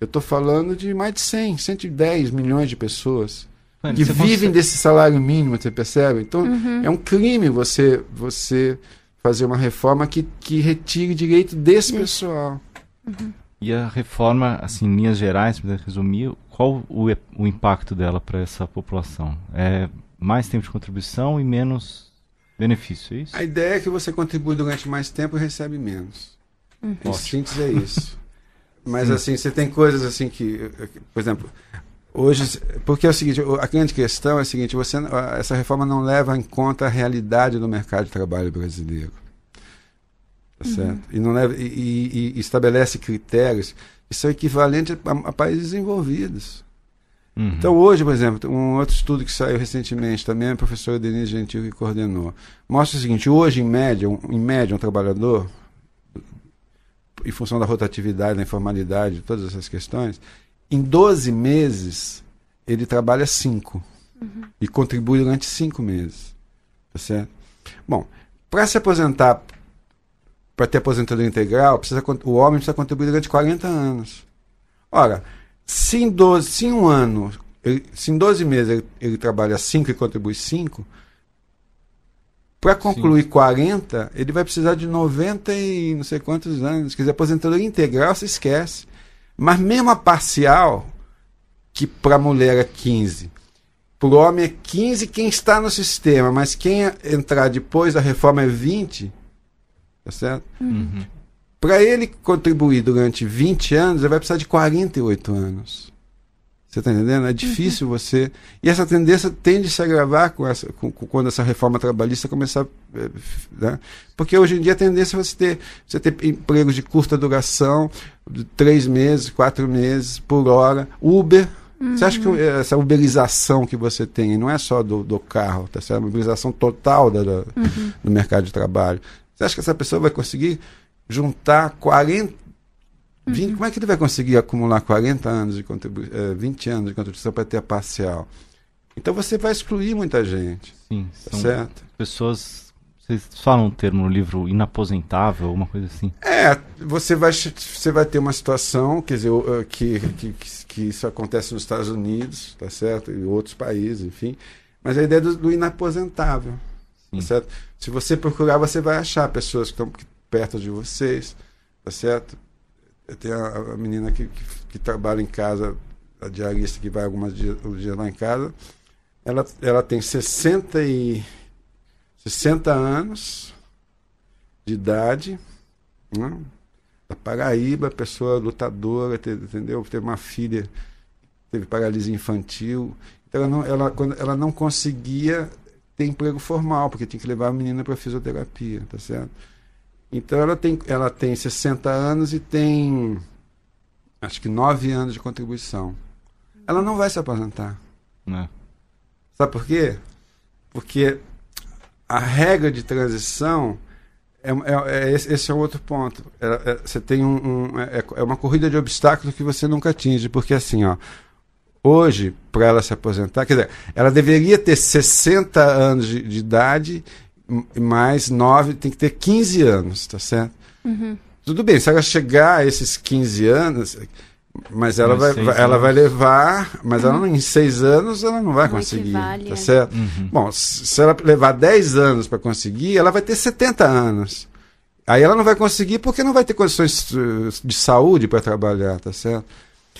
eu estou falando de mais de 100, 110 milhões de pessoas Mano, que vivem consegue... desse salário mínimo, você percebe? Então, uhum. é um crime você, você fazer uma reforma que, que retire direito desse pessoal. Uhum. E a reforma, assim, em linhas gerais, para resumir, qual o, o impacto dela para essa população? É mais tempo de contribuição e menos benefício, é isso? A ideia é que você contribui durante mais tempo e recebe menos. Uhum. Em síntese é isso. Mas Sim. assim, você tem coisas assim que, por exemplo, hoje, porque é o seguinte, a grande questão é a seguinte, você essa reforma não leva em conta a realidade do mercado de trabalho brasileiro. Tá uhum. certo? E não leva e, e, e, estabelece critérios que são equivalentes a, a países desenvolvidos. Uhum. Então, hoje, por exemplo, um outro estudo que saiu recentemente também, a professora Denise Gentil que coordenou, mostra o seguinte: hoje, em média, um, em média, um trabalhador em função da rotatividade, da informalidade, todas essas questões, em 12 meses ele trabalha 5 uhum. e contribui durante 5 meses. Tá certo? Bom, para se aposentar, para ter aposentadoria integral, precisa, o homem precisa contribuir durante 40 anos. Ora, se em, 12, se em um ano, ele, se em 12 meses ele, ele trabalha 5 e contribui 5, para concluir Sim. 40, ele vai precisar de 90 e não sei quantos anos. Quer dizer, aposentadoria integral se esquece. Mas mesmo a parcial, que para a mulher é 15, para o homem é 15 quem está no sistema, mas quem entrar depois da reforma é 20, tá certo? Uhum. Para ele contribuir durante 20 anos, ele vai precisar de 48 anos. Você está entendendo? É uhum. difícil uhum. você. E essa tendência tende a se agravar com essa, com, com, quando essa reforma trabalhista começar. Eh, né? Porque hoje em dia a tendência é você ter, você ter empregos de curta duração, de três meses, quatro meses, por hora. Uber. Uhum. Você acha que uhum. essa uberização que você tem não é só do, do carro, tá certo? É uma uberização total da, da uhum. do mercado de trabalho. Você acha que essa pessoa vai conseguir juntar 40, 20, uhum. Como é que ele vai conseguir acumular 40 anos de contribuição, eh, 20 anos de contribuição para ter a parcial? Então você vai excluir muita gente. Sim, tá certo? pessoas. Vocês falam um termo no livro inaposentável, uma coisa assim? É, você vai, você vai ter uma situação, quer dizer, que, que, que isso acontece nos Estados Unidos, tá certo? E outros países, enfim. Mas a ideia do, do inaposentável. Tá certo? Se você procurar, você vai achar pessoas que estão perto de vocês, tá certo? Tenho a, a menina que, que, que, trabalha em casa, a diarista que vai algumas dias, dias lá em casa. Ela, ela tem 60, e, 60 anos de idade, né? da Paraíba, pessoa lutadora, entendeu? Teve uma filha, teve paralisia infantil. Então ela não, ela, quando, ela não conseguia ter emprego formal, porque tinha que levar a menina para fisioterapia, tá certo? Então ela tem, ela tem 60 anos e tem acho que 9 anos de contribuição. Ela não vai se aposentar. Não. É. Sabe por quê? Porque a regra de transição é, é, é esse, é outro ponto. É, é, você tem um, um é, é, uma corrida de obstáculos que você nunca atinge, porque assim, ó, hoje para ela se aposentar, quer dizer, ela deveria ter 60 anos de, de idade mais 9, tem que ter 15 anos, tá certo? Uhum. Tudo bem, se ela chegar a esses 15 anos, mas ela, vai, ela vai levar, mas uhum. ela em 6 anos ela não vai não conseguir, equivale, tá é. certo? Uhum. Bom, se ela levar 10 anos para conseguir, ela vai ter 70 anos. Aí ela não vai conseguir porque não vai ter condições eh, de saúde para trabalhar, tá certo?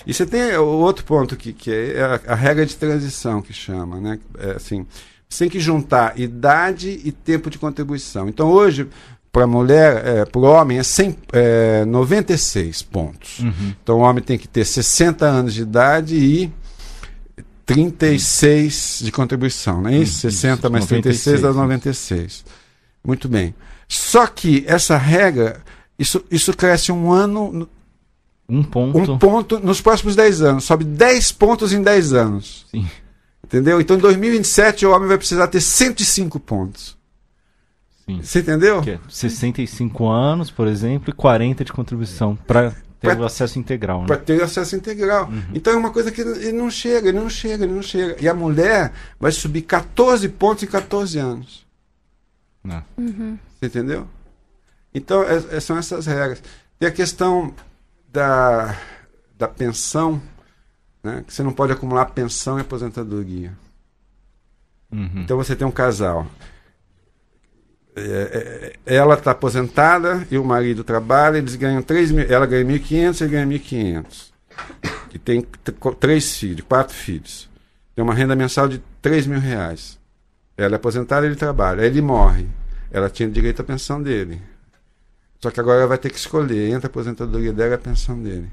E você tem o outro ponto que, que é a, a regra de transição, que chama, né? É, assim, você tem que juntar idade e tempo de contribuição. Então, hoje, para mulher, é, para o homem, é, 100, é 96 pontos. Uhum. Então, o homem tem que ter 60 anos de idade e 36 de contribuição, não é isso? Hum, 60 isso, mais 36 dá 96. Muito bem. Só que essa regra, isso, isso cresce um ano, Um ponto. um ponto nos próximos 10 anos. Sobe 10 pontos em 10 anos. Sim. Entendeu? Então, em 2027, o homem vai precisar ter 105 pontos. Sim. Você entendeu? Que é 65 anos, por exemplo, e 40 de contribuição para ter Pra- o acesso integral. Né? Para ter acesso integral. Então é uma coisa que ele não chega, ele não chega, ele não chega. E a mulher vai subir 14 pontos em 14 anos. Não. Você entendeu? Então é- é- são essas regras. Tem a questão da, da pensão, né? que você não pode acumular pensão e aposentadoria. Uhum. Então você tem um casal. É, é, ela está aposentada e o marido trabalha, eles ganham 3 mil, ela ganha 1.500, ele ganha 1.500. E tem três filhos, quatro filhos. Tem uma renda mensal de 3 mil reais. Ela é aposentada, ele trabalha. Aí ele morre. Ela tinha direito à pensão dele. Só que agora ela vai ter que escolher entre a aposentadoria dela e a pensão dele.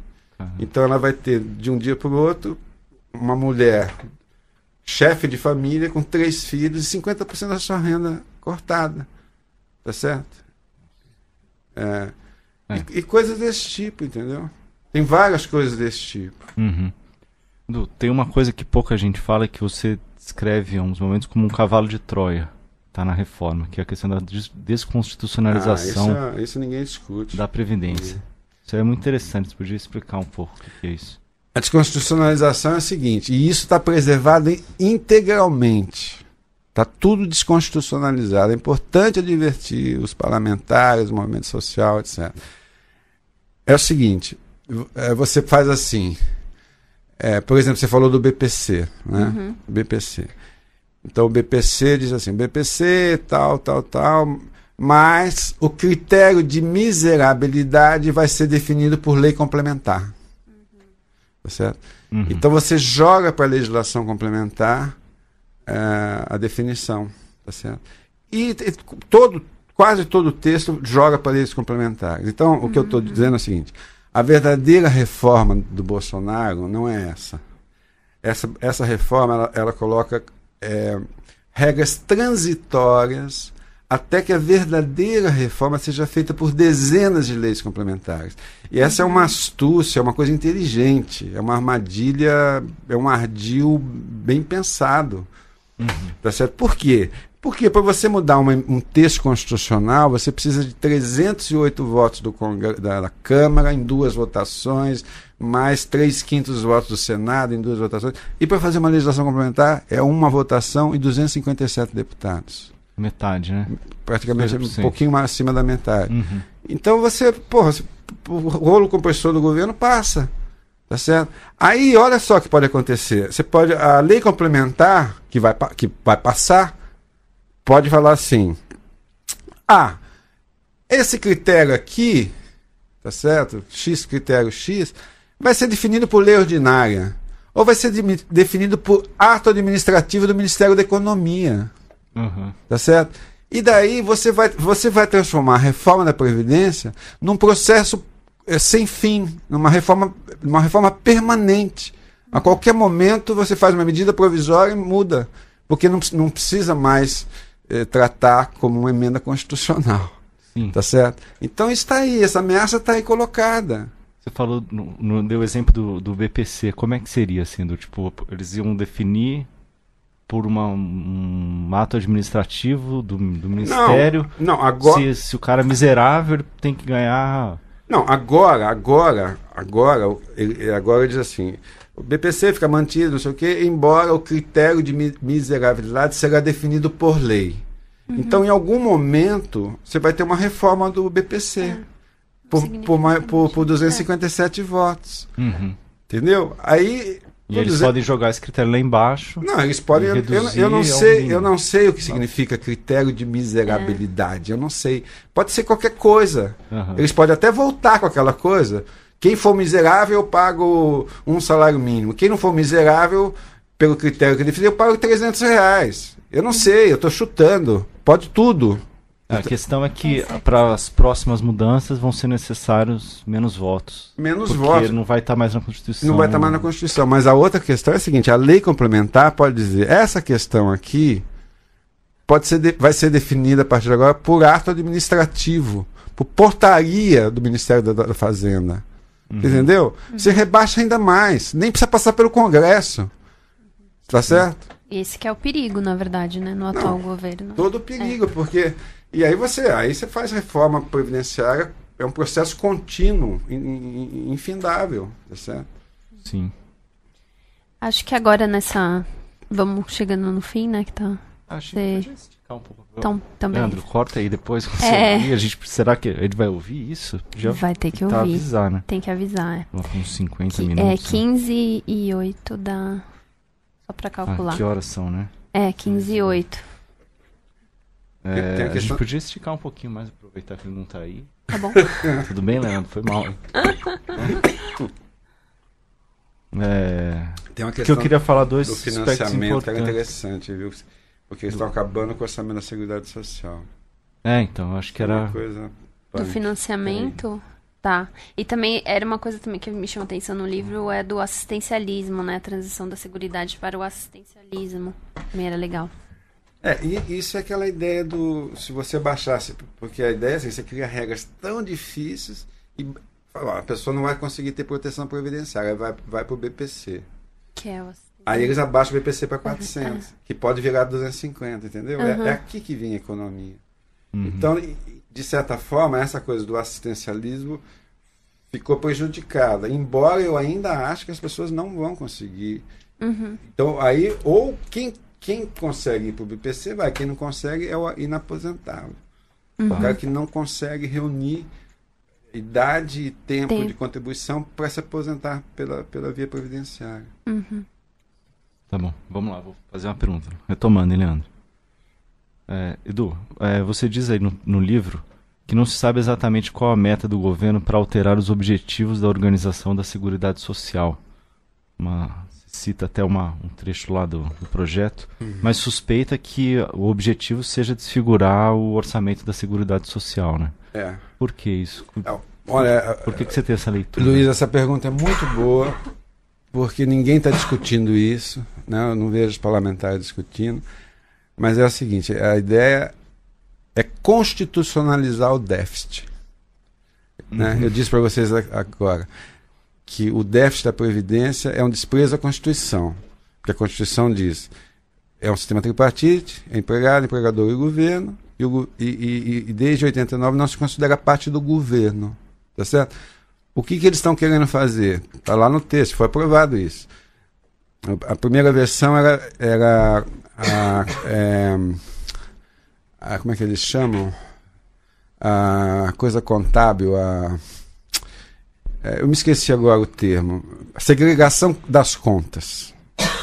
Então ela vai ter, de um dia para o outro, uma mulher chefe de família com três filhos e 50% da sua renda cortada. Tá certo? É. É. E, e coisas desse tipo, entendeu? Tem várias coisas desse tipo. Uhum. Du, tem uma coisa que pouca gente fala que você descreve em uns momentos como um cavalo de Troia. Tá na reforma, que é a questão da des- desconstitucionalização Ah, isso, é- isso ninguém discute. da Previdência. Isso é muito interessante, você podia explicar um pouco o que é isso. A desconstitucionalização é o seguinte, e isso está preservado in- integralmente. Está tudo desconstitucionalizado. É importante advertir os parlamentares, o movimento social, etc. É o seguinte, é, você faz assim, é, por exemplo, você falou do BPC, né? BPC. Então o BPC diz assim, BPC, tal, tal, tal, mas o critério de miserabilidade vai ser definido por lei complementar. Tá certo? Uhum. Então você joga para a legislação complementar eh, a definição, tá certo? E t- todo, quase todo o texto joga para leis complementares. Então o que eu estou dizendo é o seguinte: a verdadeira reforma do Bolsonaro não é essa. Essa, essa reforma ela, ela coloca eh, regras transitórias até que a verdadeira reforma seja feita por dezenas de leis complementares. E essa é uma astúcia, é uma coisa inteligente, é uma armadilha, é um ardil bem pensado. Tá certo? Por quê? Porque para você mudar uma- um texto constitucional, você precisa de 308 votos do da, da Câmara em duas votações, mais 3 quintos votos do Senado em duas votações. E para fazer uma legislação complementar, é uma votação e 257 deputados. Metade, né? Praticamente um 50%. pouquinho mais acima da metade. Uhum. Então você, porra, o rolo compressor do governo passa. Tá certo? Aí, olha só o que pode acontecer. Você pode. A lei complementar, que vai, que vai passar, pode falar assim. Ah, esse critério aqui, tá certo? X critério X, vai ser definido por lei ordinária. Ou vai ser de- definido por ato administrativo do Ministério da Economia. Uhum. Tá certo? E daí você vai, você vai transformar a reforma da Previdência num processo eh, sem fim, numa reforma, numa reforma permanente. A qualquer momento você faz uma medida provisória e muda, porque não, não precisa mais eh, tratar como uma emenda constitucional. Sim. Tá certo? Então está aí, essa ameaça está aí colocada. Você falou, no, no- deu o exemplo do, do BPC. Como é que seria, assim, do tipo, eles iam definir por uma, um ato administrativo do, do Ministério Não, não agora. se, se o cara é miserável ele tem que ganhar. Não, agora, agora, agora, ele, agora ele diz assim, o BPC fica mantido, não sei o quê, embora o critério de mi- miserabilidade será definido por lei. Então, em algum momento, você vai ter uma reforma do BPC. Por, por, mais- por, por 257 votos. Uhum. Entendeu? Aí. E eles 200 podem jogar esse critério lá embaixo. Não, eles podem. Eu, eu, eu não sei, mínimo. eu não sei o que significa critério de miserabilidade. Eu não sei. Pode ser qualquer coisa. Aham. Eles podem até voltar com aquela coisa Quem for miserável, eu pago um salário mínimo. Quem não for miserável, pelo critério que fez, eu pago 300 reais. Eu não sei, eu estou chutando. Pode tudo. A questão é que para as próximas mudanças vão ser necessários menos votos. Menos porque votos. não vai estar mais na Constituição. Não vai estar mais na Constituição. Mas a outra questão é a seguinte: a lei complementar pode dizer, essa questão aqui pode ser de- vai ser definida a partir de agora por ato administrativo, por portaria do Ministério da, da Fazenda. Entendeu? Você rebaixa ainda mais. Nem precisa passar pelo Congresso. Tá certo? Esse que é o perigo, na verdade, né? No atual governo. Todo perigo, porque. E aí você, aí você faz reforma previdenciária, é um processo contínuo, in- in- infindável, tá certo? Sim. Acho que agora nessa. Vamos chegando no fim, né? Que tá. Acho Sei. podia esticar um pouco. Então, também. Leandro, corta aí depois. Você É. ouvir, a gente, será que ele vai ouvir isso? Já Vai ter que tá ouvir. avisar, né? Tem que avisar. é. Uns 50 Que- é minutos. né? 15 e 8 dá. Só pra Ah, calcular. que horas são, né? É, 15 e 8. É, a a gente questão- podia esticar um pouquinho mais, aproveitar que ele não tá aí. Tá bom? Tudo bem, Leandro? Foi mal. hein? é, Tem uma que eu queria falar dois do financiamento era importantes. interessante, viu? Porque eles estão acabando com o orçamento da Seguridade Social. É, então, acho que era... Uma coisa. Do financiamento. Tá. E também era uma coisa também que me chamou atenção no livro é do assistencialismo, né? A transição da seguridade para o assistencialismo. Também era legal. É, e isso é aquela ideia do. Se você baixasse. Porque a ideia é assim: você cria regras tão difíceis e ó, a pessoa não vai conseguir ter proteção previdenciária, vai, vai pro BPC. Que é o Aí eles abaixam o BPC para 400, que pode virar 250, entendeu? É- É, aqui que vinha a economia. Uhum. Então, de certa forma, essa coisa do assistencialismo ficou prejudicada. Embora eu ainda acho que as pessoas não vão conseguir. Uhum. Então, aí, ou quem, quem consegue ir para o BPC vai, quem não consegue é o inaposentável. Uhum. O cara que não consegue reunir idade e tempo, Tempo. de contribuição para se aposentar pela, pela via previdenciária. Uhum. Tá bom, vamos lá, vou fazer uma pergunta. Retomando, hein, Leandro. É, Edu, é, você diz aí no, no livro que não se sabe exatamente qual a meta do governo para alterar os objetivos da organização da Seguridade Social. Uma, cita até uma, um trecho lá do, do projeto, mas suspeita que o objetivo seja desfigurar o orçamento da Seguridade Social, né? É. Por que isso? Olha, Por que, que você tem essa leitura? Luiz, essa pergunta é muito boa, porque ninguém está discutindo isso, né? eu não vejo os parlamentares discutindo, mas é o seguinte: a ideia é constitucionalizar o déficit. né? Eu disse para vocês agora que o déficit da Previdência é um desprezo à Constituição, porque a Constituição diz é um sistema tripartite, é empregado, empregador e governo, e, o e- e- e desde 89 não se considera parte do governo. Tá certo? O que, que eles estão querendo fazer? Está lá no texto, foi aprovado isso. A, a primeira versão era, era a, é, a- Como é que eles chamam? A coisa contábil, a. é, eu me esqueci agora o termo. A segregação das contas.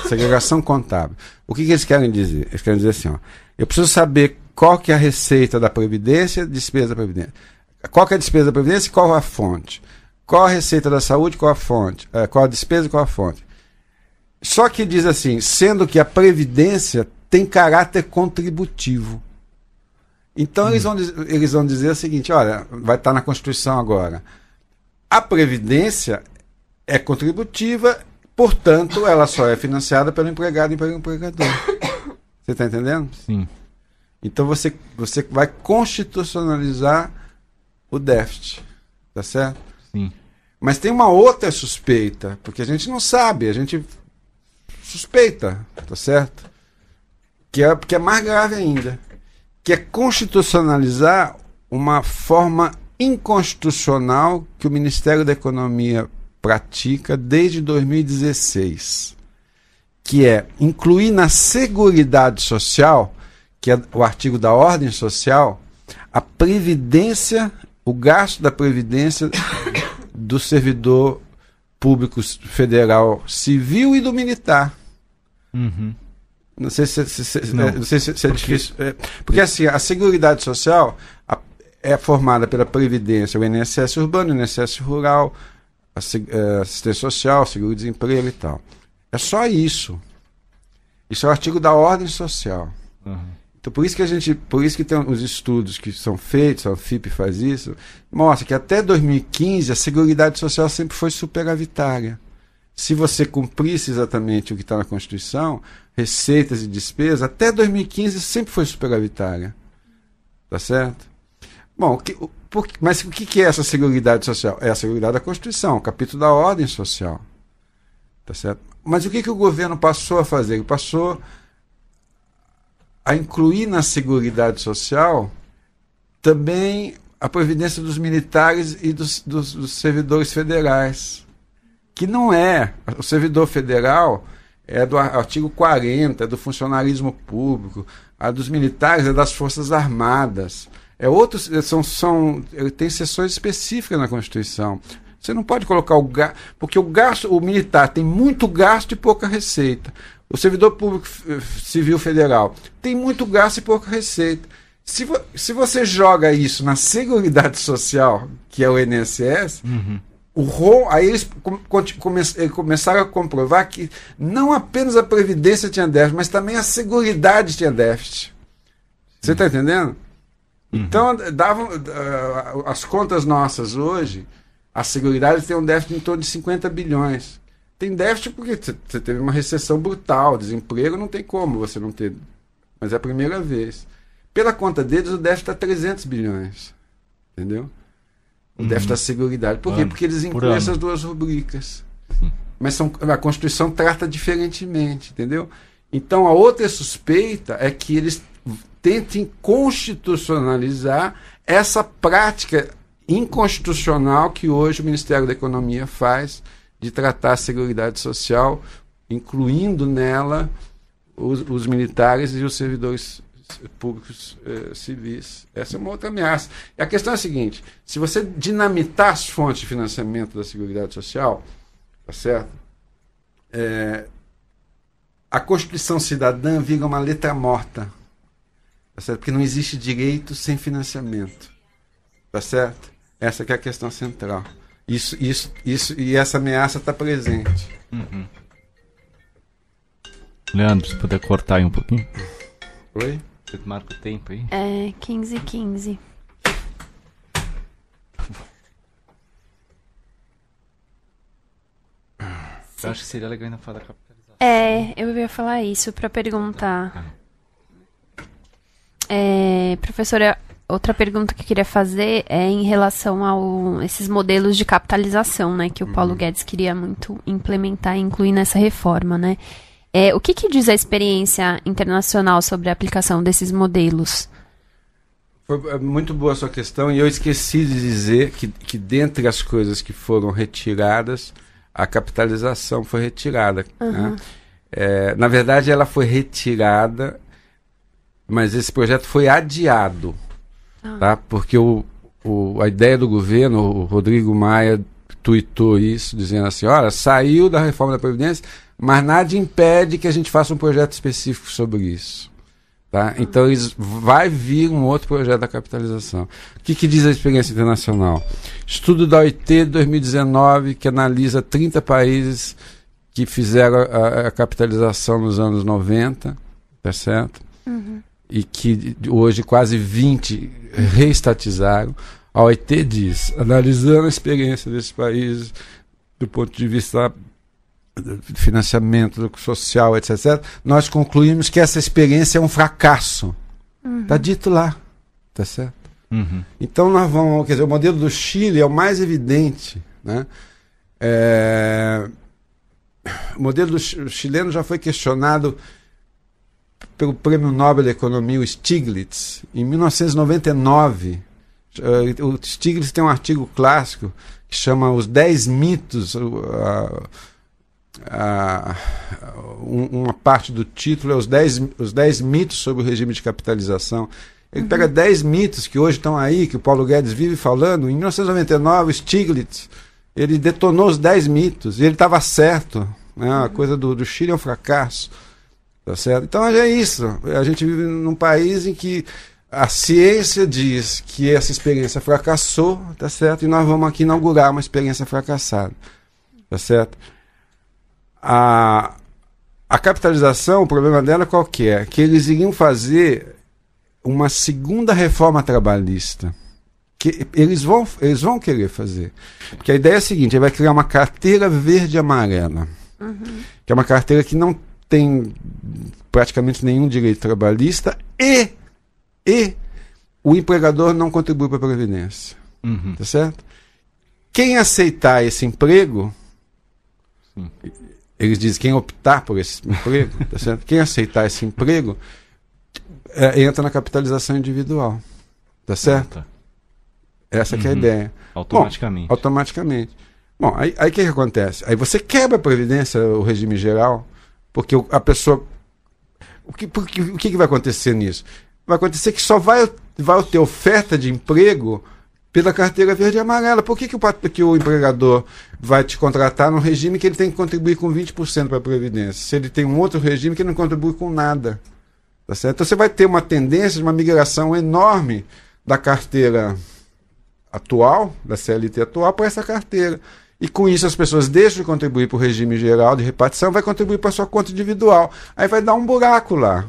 Segregação contábil. O que, que eles querem dizer? Eles querem dizer assim: ó, eu preciso saber qual que é a receita da Previdência, despesa da Previdência. Qual que é a despesa da Previdência e qual a fonte? Qual a receita da saúde qual a fonte? É, qual a despesa e qual a fonte? Só que diz assim, sendo que a Previdência tem caráter contributivo. Então eles, vão, eles vão dizer o seguinte, olha, vai estar na Constituição agora. A Previdência é contributiva, portanto, ela só é financiada pelo empregado e pelo empregador. Você está entendendo? Sim. Então você, você vai constitucionalizar o déficit. Tá certo? Sim. Mas tem uma outra suspeita, porque a gente não sabe, a gente suspeita, tá certo? Que é, que é mais grave ainda, que é constitucionalizar uma forma inconstitucional que o Ministério da Economia pratica desde 2016, que é incluir na Seguridade Social, que é o artigo da ordem social, a previdência, o gasto da previdência do servidor público federal civil e do militar. Uhum. Não sei se, se- se- Não. é, não sei se, é difícil. é, porque assim, a Seguridade Social a- é formada pela Previdência, o INSS urbano, o INSS rural, é, assistência social, seguro-desemprego e tal. É só isso. Isso é o artigo da ordem social. Uhum. Então por isso que a gente, por isso que tem os estudos que são feitos, a FIP faz isso, mostra que até 2015 a Seguridade Social sempre foi superavitária. Se você cumprisse exatamente o que está na Constituição, receitas e despesas, até 2015 sempre foi superavitária. Tá certo? Bom, que, por, mas o que é essa Seguridade Social? É a Seguridade da Constituição, o capítulo da ordem social. Tá certo? Mas o que, que o governo passou a fazer? Ele passou a incluir na Seguridade Social também a providência dos militares e dos, dos, dos servidores federais. Que não é. O servidor federal é do artigo 40, é do funcionalismo público. A dos militares é das Forças Armadas. É outros, são, são, tem seções específicas na Constituição. Você não pode colocar o gasto, porque o gasto, o militar tem muito gasto e pouca receita. O servidor público civil federal tem muito gasto e pouca receita. Se, vo, se você joga isso na Seguridade Social, que é o INSS, uhum. O ROM, aí eles come, começaram a comprovar que não apenas a Previdência tinha déficit, mas também a Seguridade tinha déficit. Você está entendendo? Uhum. Então, davam, uh, as contas nossas hoje a Seguridade tem um déficit em torno de 50 bilhões. Tem déficit porque você teve uma recessão brutal, desemprego não tem como você não ter. Mas é a primeira vez. Pela conta deles, o déficit está 300 bilhões. Entendeu? O uhum. déficit da Seguridade. Por quê? Porque eles incluem essas duas rubricas. Mas são, a Constituição trata diferentemente, entendeu? Então a outra suspeita é que eles tentem constitucionalizar essa prática inconstitucional que hoje o Ministério da Economia faz de tratar a Seguridade Social, incluindo nela os, os militares e os servidores públicos eh, civis. Essa é uma outra ameaça. E a questão é a seguinte: se você dinamitar as fontes de financiamento da Seguridade Social, tá certo? É, a Constituição Cidadã vira uma letra morta. Tá certo? Porque não existe direito sem financiamento. Tá certo? Essa é a questão central. Isso, isso, isso, e essa ameaça está presente. Uhum. Leandro, se puder cortar aí um pouquinho. Oi? Você marca o tempo aí? É, 15 e 15. Eu acho que seria legal ainda falar da capitalização. É, eu ia falar isso para perguntar. É, professora, outra pergunta que eu queria fazer é em relação a esses modelos de capitalização, né, que o Paulo uhum. Guedes queria muito implementar e incluir nessa reforma, né? É, o que, que diz a experiência internacional sobre a aplicação desses modelos? Foi é, muito boa a sua questão e eu esqueci de dizer que, que dentre as coisas que foram retiradas, a capitalização foi retirada. Uhum. Né? É, na verdade, ela foi retirada, mas esse projeto foi adiado. Ah. Tá? Porque o, o, a ideia do governo, o Rodrigo Maia tuitou isso, dizendo assim: olha, saiu da reforma da Previdência, mas nada impede que a gente faça um projeto específico sobre isso. Tá? Então eles, vai vir um outro projeto da capitalização. O que, que diz a experiência internacional? Estudo da OIT de 2019 que analisa 30 países que fizeram a, a capitalização nos anos 90, tá certo? Uhum e que hoje quase 20 reestatizaram. A OIT diz, analisando a experiência desses países do ponto de vista do financiamento social, etc, etc, nós concluímos que essa experiência é um fracasso. Está uhum. Tá dito lá, tá certo? Uhum. Então nós vamos, quer dizer, o modelo do Chile é o mais evidente, né? É, o modelo do chileno já foi questionado pelo Prêmio Nobel da Economia, o Stiglitz, em 1999. Eh, o Stiglitz tem um artigo clássico que chama Os 10 Mitos. Uma parte do título é os 10, os 10 mitos sobre o regime de capitalização. Ele uhum. pega 10 mitos que hoje estão aí, que o Paulo Guedes vive falando. Em 1999, Stiglitz ele detonou os 10 mitos e ele estava certo. Né? A coisa do, do Chile é um fracasso. Tá certo? Então é isso. A gente vive num país em que a ciência diz que essa experiência fracassou, tá certo? E nós vamos aqui inaugurar uma experiência fracassada, tá certo? A, a capitalização, o problema dela qual que é? Que eles iriam fazer uma segunda reforma trabalhista. Que eles vão, eles vão querer fazer. Porque a ideia é a seguinte: ele vai criar uma carteira verde e amarela. Uhum. Que é uma carteira que não tem praticamente nenhum direito trabalhista e, e o empregador não contribui para a Previdência. Uhum. Tá certo? Quem aceitar esse emprego, Sim. Eles dizem quem optar por esse emprego, tá certo? Quem aceitar esse emprego é, entra na capitalização individual. Tá certo? Essa uhum. é a uhum. ideia. Automaticamente. Bom, automaticamente. Bom, aí o que, que acontece? Aí você quebra a Previdência, o regime geral, porque a pessoa. O que, porque, o que, que vai acontecer nisso? Vai acontecer que só vai, vai ter oferta de emprego pela carteira verde e amarela. Por que, que, o, que o empregador vai te contratar num regime que ele tem que contribuir com 20% para a Previdência? Se ele tem um outro regime que não contribui com nada. Tá certo? Então você vai ter uma tendência de uma migração enorme da carteira atual, da CLT atual, para essa carteira. E com isso as pessoas deixam de contribuir para o regime geral de repartição, vai contribuir para a sua conta individual. Aí vai dar um buraco lá.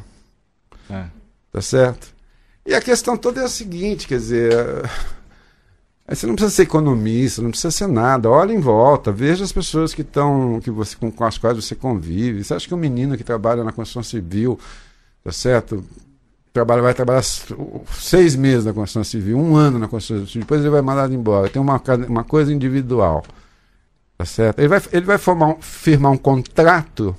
É. Tá certo? E a questão toda é a seguinte, quer dizer, você não precisa ser economista, não precisa ser nada. Olha em volta, veja as pessoas que estão, que você, com, com as quais você convive. Você acha que um menino que trabalha na construção civil tá certo? Trabalha, vai trabalhar seis meses na construção civil, um ano na construção civil, depois ele vai mandado embora. Tem uma, uma coisa individual, tá certo? Ele vai, ele vai formar, firmar um contrato,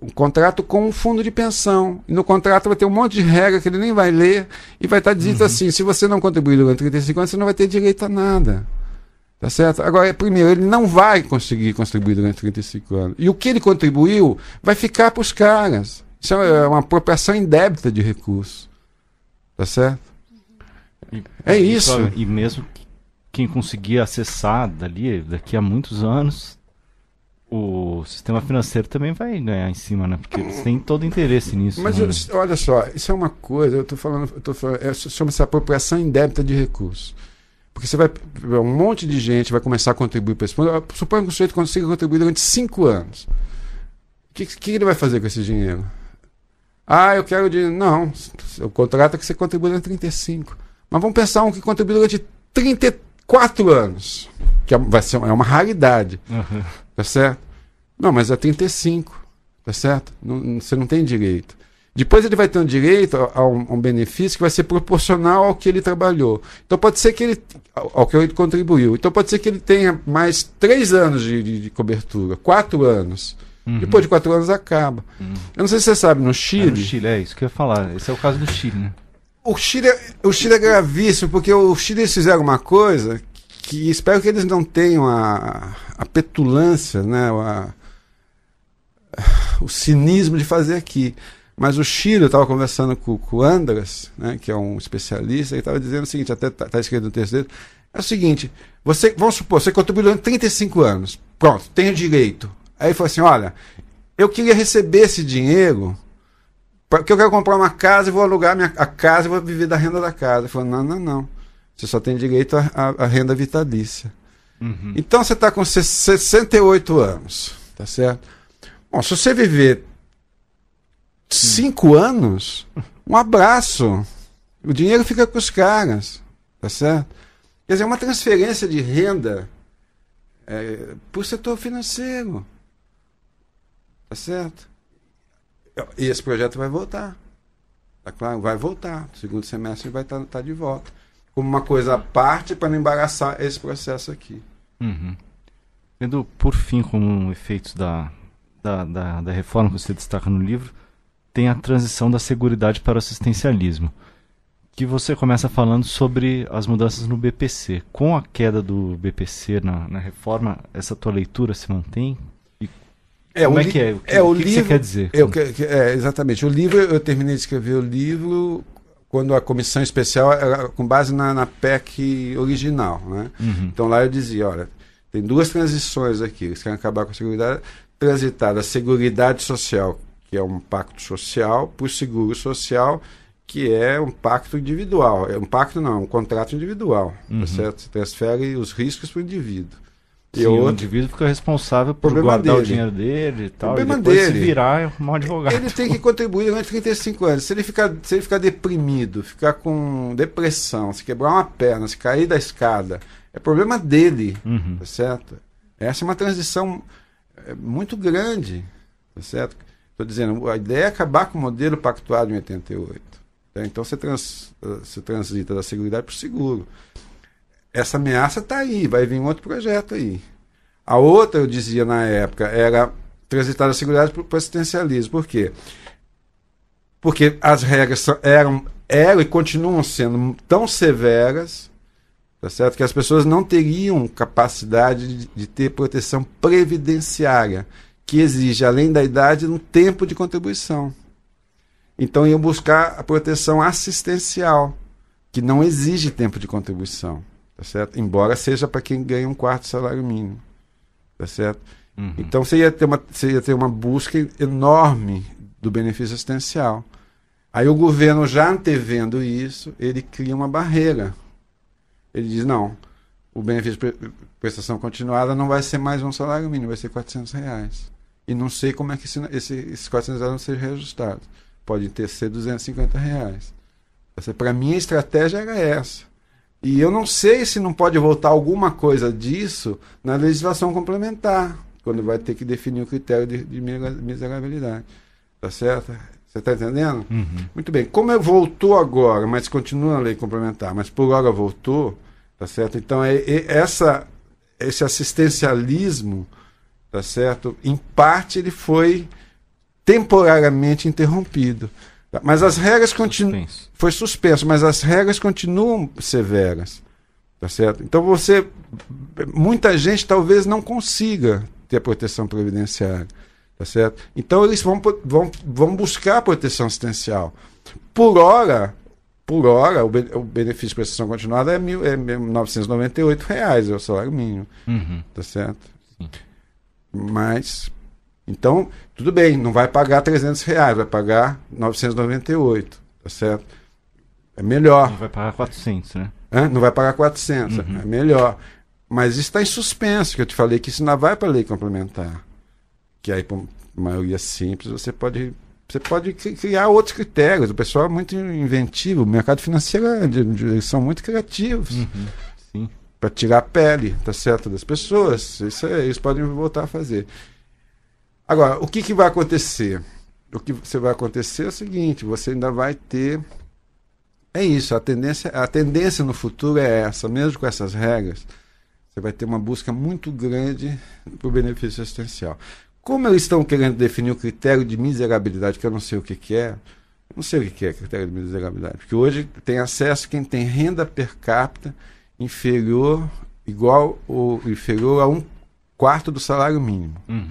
um contrato com um fundo de pensão. E no contrato vai ter um monte de regra que ele nem vai ler e vai estar dito uhum. assim: se você não contribuir durante 35 anos, você não vai ter direito a nada. Tá certo? Agora, primeiro, ele não vai conseguir contribuir durante 35 anos. E o que ele contribuiu vai ficar para os caras. Isso é uma apropriação indébita de recursos. Tá certo? E, é isso. E mesmo quem conseguir acessar dali, daqui a muitos anos, o sistema financeiro também vai ganhar em cima, né? Porque eles têm todo interesse nisso. Mas né? eu, olha só, isso é uma coisa, eu estou falando, eu tô falando é, chama-se apropriação indébita de recursos. Porque você vai. Um monte de gente vai começar a contribuir para esse fundo. Suponha que o sujeito consiga contribuir durante cinco anos. O que, que ele vai fazer com esse dinheiro? Ah, eu quero de. Não, o contrato é que você contribui durante 35. Mas vamos pensar um que contribui durante 34 anos. Que é, vai ser, é uma raridade. Uhum. Tá certo? Não, mas é 35. Tá certo? Não, você não tem direito. Depois ele vai ter um direito a, um, a, um, benefício que vai ser proporcional ao que ele trabalhou. Então pode ser que ele. ao, ao que ele contribuiu. Então pode ser que ele tenha mais três anos de, de, de cobertura, quatro anos. Uhum. Depois de quatro anos acaba. Uhum. Eu não sei se você sabe, no Chile. É no Chile, é isso que eu ia falar. Esse é o caso do Chile, né? O Chile, é, o Chile é gravíssimo, porque o Chile eles fizeram uma coisa que espero que eles não tenham a, a petulância, né? A, o cinismo de fazer aqui. Mas o Chile, eu estava conversando com, com o Andras, né, que é um especialista, e estava dizendo o seguinte, até está tá escrito no texto dele, é o seguinte, você, vamos supor, você contribuiu durante 35 anos, pronto, tem o direito Aí falou assim: olha, eu queria receber esse dinheiro, porque eu quero comprar uma casa e vou alugar minha, a casa e vou viver da renda da casa. Ele falou: não, não, não. Você só tem direito à renda vitalícia. Uhum. Então você está com 68 anos, tá certo? Bom, se você viver cinco anos, um abraço. O dinheiro fica com os caras, tá certo? Quer dizer, é uma transferência de renda é, para o setor financeiro. Tá certo? E esse projeto vai voltar. Tá claro? Vai voltar. No segundo semestre vai estar tá, tá de volta. Como uma coisa à parte para não embaraçar esse processo aqui. Uhum. Por fim, como efeitos da, da, da, da, reforma que você destaca no livro, tem a transição da seguridade para o assistencialismo. Que você começa falando sobre as mudanças no BPC. Com a queda do BPC na, na reforma, essa tua leitura se mantém? É, Como é que é? O que, é, o que livro, que você quer dizer? Eu, é, exatamente. O livro, eu terminei de escrever o livro quando a comissão especial era com base na, na PEC original. Né? Uhum. Então lá eu dizia, olha, tem duas transições aqui. Eles querem acabar com a seguridade, transitar da seguridade social, que é um pacto social, para o seguro social, que é um pacto individual. É um pacto não, é um contrato individual. Tá Uhum. certo? Você transfere os riscos para o indivíduo. E Sim, o o outro, indivíduo fica responsável por Problema guardar o dele. dinheiro dele e tal. Problema e depois se dele. virar é um advogado. ele tem que contribuir durante 35 anos. Se ele ficar, se ele ficar deprimido, ficar com depressão, se quebrar uma perna, se cair da escada, é problema dele. Uhum. tá certo? Essa é uma transição é, muito grande, tá certo? Estou dizendo, a ideia é acabar com o modelo pactuado em 88. tá? Então você, trans, você transita da seguridade para o seguro. Essa ameaça está aí, vai vir outro projeto aí. A outra, eu dizia na época, era transitar da seguridade para o assistencialismo. Por quê? Porque as regras eram, eram e continuam sendo tão severas tá certo? Que as pessoas não teriam capacidade de, de ter proteção previdenciária, que exige, além da idade, um tempo de contribuição. Então iam buscar a proteção assistencial, que não exige tempo de contribuição, tá certo? Embora seja para quem ganha um quarto salário mínimo, tá certo? Uhum. Então você ia, ter uma, você ia ter uma busca enorme do benefício assistencial. Aí o governo, já antevendo isso, ele cria uma barreira. Ele diz, não, o benefício de pre- prestação continuada não vai ser mais um salário mínimo, vai ser 400 reais. E não sei como é que esse, esse, esses 400 reais vão ser reajustados. Pode ter ser 250 reais. Para mim a estratégia era essa. E eu não sei se não pode voltar alguma coisa disso na legislação complementar, quando vai ter que definir o critério de, de miserabilidade. Tá certo? Você está entendendo? Uhum. Muito bem. Como é- voltou agora, mas continua na lei complementar, mas por hora voltou, tá certo? Então é, é essa, esse assistencialismo, tá certo? Em parte ele foi temporariamente interrompido. Tá? Mas as regras continuam foi suspenso, mas as regras continuam severas. Tá certo? Então você. Muita gente talvez não consiga ter proteção previdenciária. Tá certo? Então eles vão, vão, vão buscar proteção assistencial. Por hora, por hora, o, be- o benefício de prestação continuada é, mil, é 998 reais, é o salário mínimo. Uhum. Tá certo? Sim. Mas. Então, tudo bem, não vai pagar 300 reais, vai pagar 998. Tá certo? É melhor. Ele vai pagar 400, né? Hã? Não vai pagar 400, Uhum. é melhor. Mas isso está em suspenso, que eu te falei que isso não vai para a lei complementar. Que aí, por maioria simples, você pode, você pode cri- criar outros critérios. O pessoal é muito inventivo, o mercado financeiro é eles são muito criativos Uhum. Sim. para tirar a pele, tá certo, das pessoas. Isso é- eles podem voltar a fazer. Agora, o que, que vai acontecer? O que você vai acontecer é o seguinte: você ainda vai ter. É isso, a tendência, a tendência no futuro é essa, mesmo com essas regras, você vai ter uma busca muito grande para o benefício assistencial. Como eles estão querendo definir o critério de miserabilidade, que eu não sei o que, que é, não sei o que, que é critério de miserabilidade, porque hoje tem acesso quem tem renda per capita inferior, igual ou inferior a um quarto do salário mínimo. Uhum.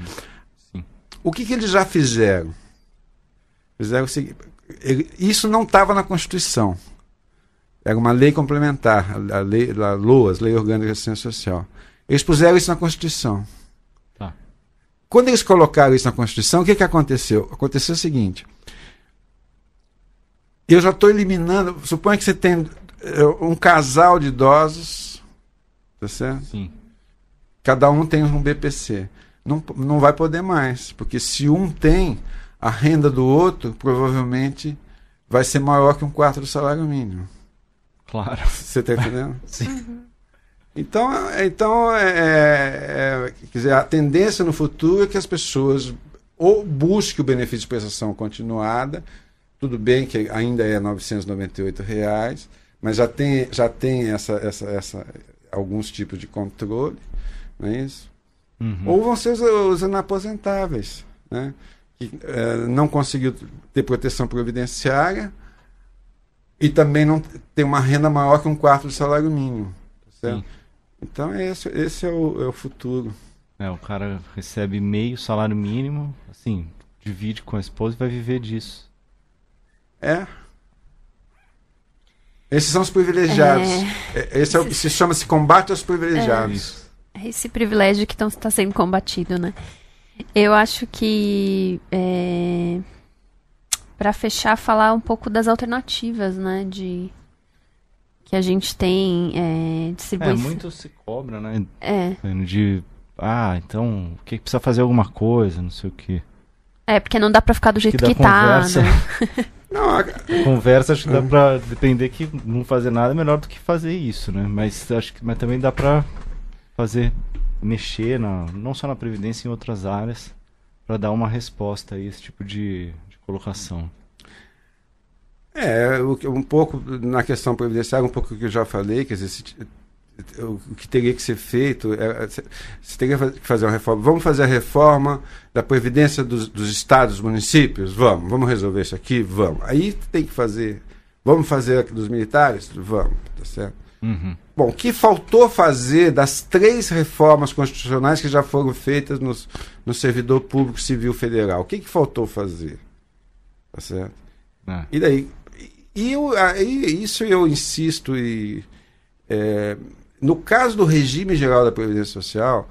O que, que eles já fizeram? Fizeram o seguinte: ele- isso não estava na Constituição. Era uma lei complementar, a, a lei, a LOAS, Lei Orgânica de Assistência Social. Eles puseram isso na Constituição. Tá. Quando eles colocaram isso na Constituição, o que, que aconteceu? Aconteceu o seguinte: eu já estou eliminando. Suponha que você tem eh, um casal de idosos, tá certo? Sim. cada um tem um BPC. Não, não vai poder mais, porque se um tem, a renda do outro provavelmente vai ser maior que um quarto do salário mínimo. Claro. Você está entendendo? Sim. Então, é- então é, é- quer dizer, a tendência no futuro é que as pessoas ou busquem o benefício de prestação continuada, tudo bem que ainda é 998 reais, mas já tem, já tem essa, essa, essa, alguns tipos de controle, não é isso? Uhum. Ou vão ser os, os inaposentáveis, né? que eh, não conseguiu ter proteção previdenciária e também não tem uma renda maior que um quarto do salário mínimo. tá. Então esse, esse é, o, é o futuro. É, o cara recebe meio salário mínimo, assim, divide com a esposa e vai viver disso. É. Esses são os privilegiados. É, Esse é o, se chama-se combate aos privilegiados. É esse privilégio que está sendo combatido, né? Eu acho que é, para fechar, falar um pouco das alternativas, né? De que a gente tem é, distribuição. É, muito se cobra, né? É. De, ah, então, o que precisa fazer alguma coisa, não sei o que. É, porque não dá pra ficar do jeito que, que tá, conversa, né? Não, a- Conversa, acho que dá pra depender que não fazer nada é melhor do que fazer isso, né? Mas acho que mas também dá pra fazer, mexer, na, não só na Previdência, em outras áreas, pra dar uma resposta a esse tipo de, de colocação. É, um pouco na questão previdenciária, um pouco que eu já falei, quer dizer, o que teria que ser feito, é, se se teria que fazer uma reforma. Vamos fazer a reforma da Previdência dos, dos estados, municípios? Vamos. Vamos resolver isso aqui? Vamos. Aí tem que fazer. Vamos fazer a dos militares? Vamos. Tá certo? Uhum. Bom, o que faltou fazer das três reformas constitucionais que já foram feitas nos, no servidor público civil federal? O que, que faltou fazer? Tá certo? É. E daí? E eu, aí, isso eu insisto e é, no caso do regime geral da Previdência Social,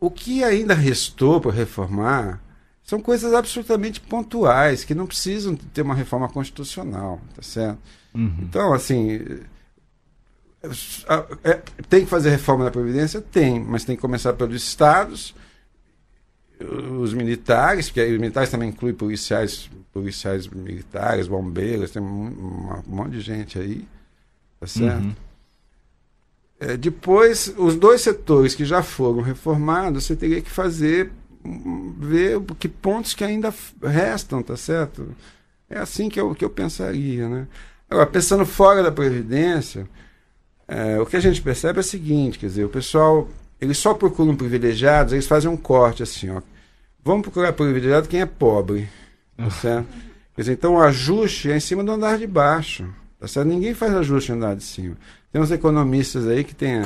o que ainda restou para reformar são coisas absolutamente pontuais, que não precisam ter uma reforma constitucional, tá certo? Uhum. Então, assim, tem que fazer reforma da Previdência? Tem, mas tem que começar pelos estados, os militares, porque os militares também incluem policiais, policiais militares, bombeiros, tem um, monte de gente aí, tá certo? Uhum. É, depois, os dois setores que já foram reformados, você teria que fazer, ver que pontos que ainda restam, tá certo? É assim que eu, que eu pensaria, né? Agora, pensando fora da Previdência, é, o que a gente percebe é o seguinte, quer dizer, o pessoal, eles só procuram privilegiados, eles fazem um corte assim, ó. Vamos procurar privilegiado quem é pobre, tá certo? Quer dizer, então o ajuste é em cima do andar de baixo, tá certo? Ninguém faz ajuste no andar de cima. Tem uns economistas aí que têm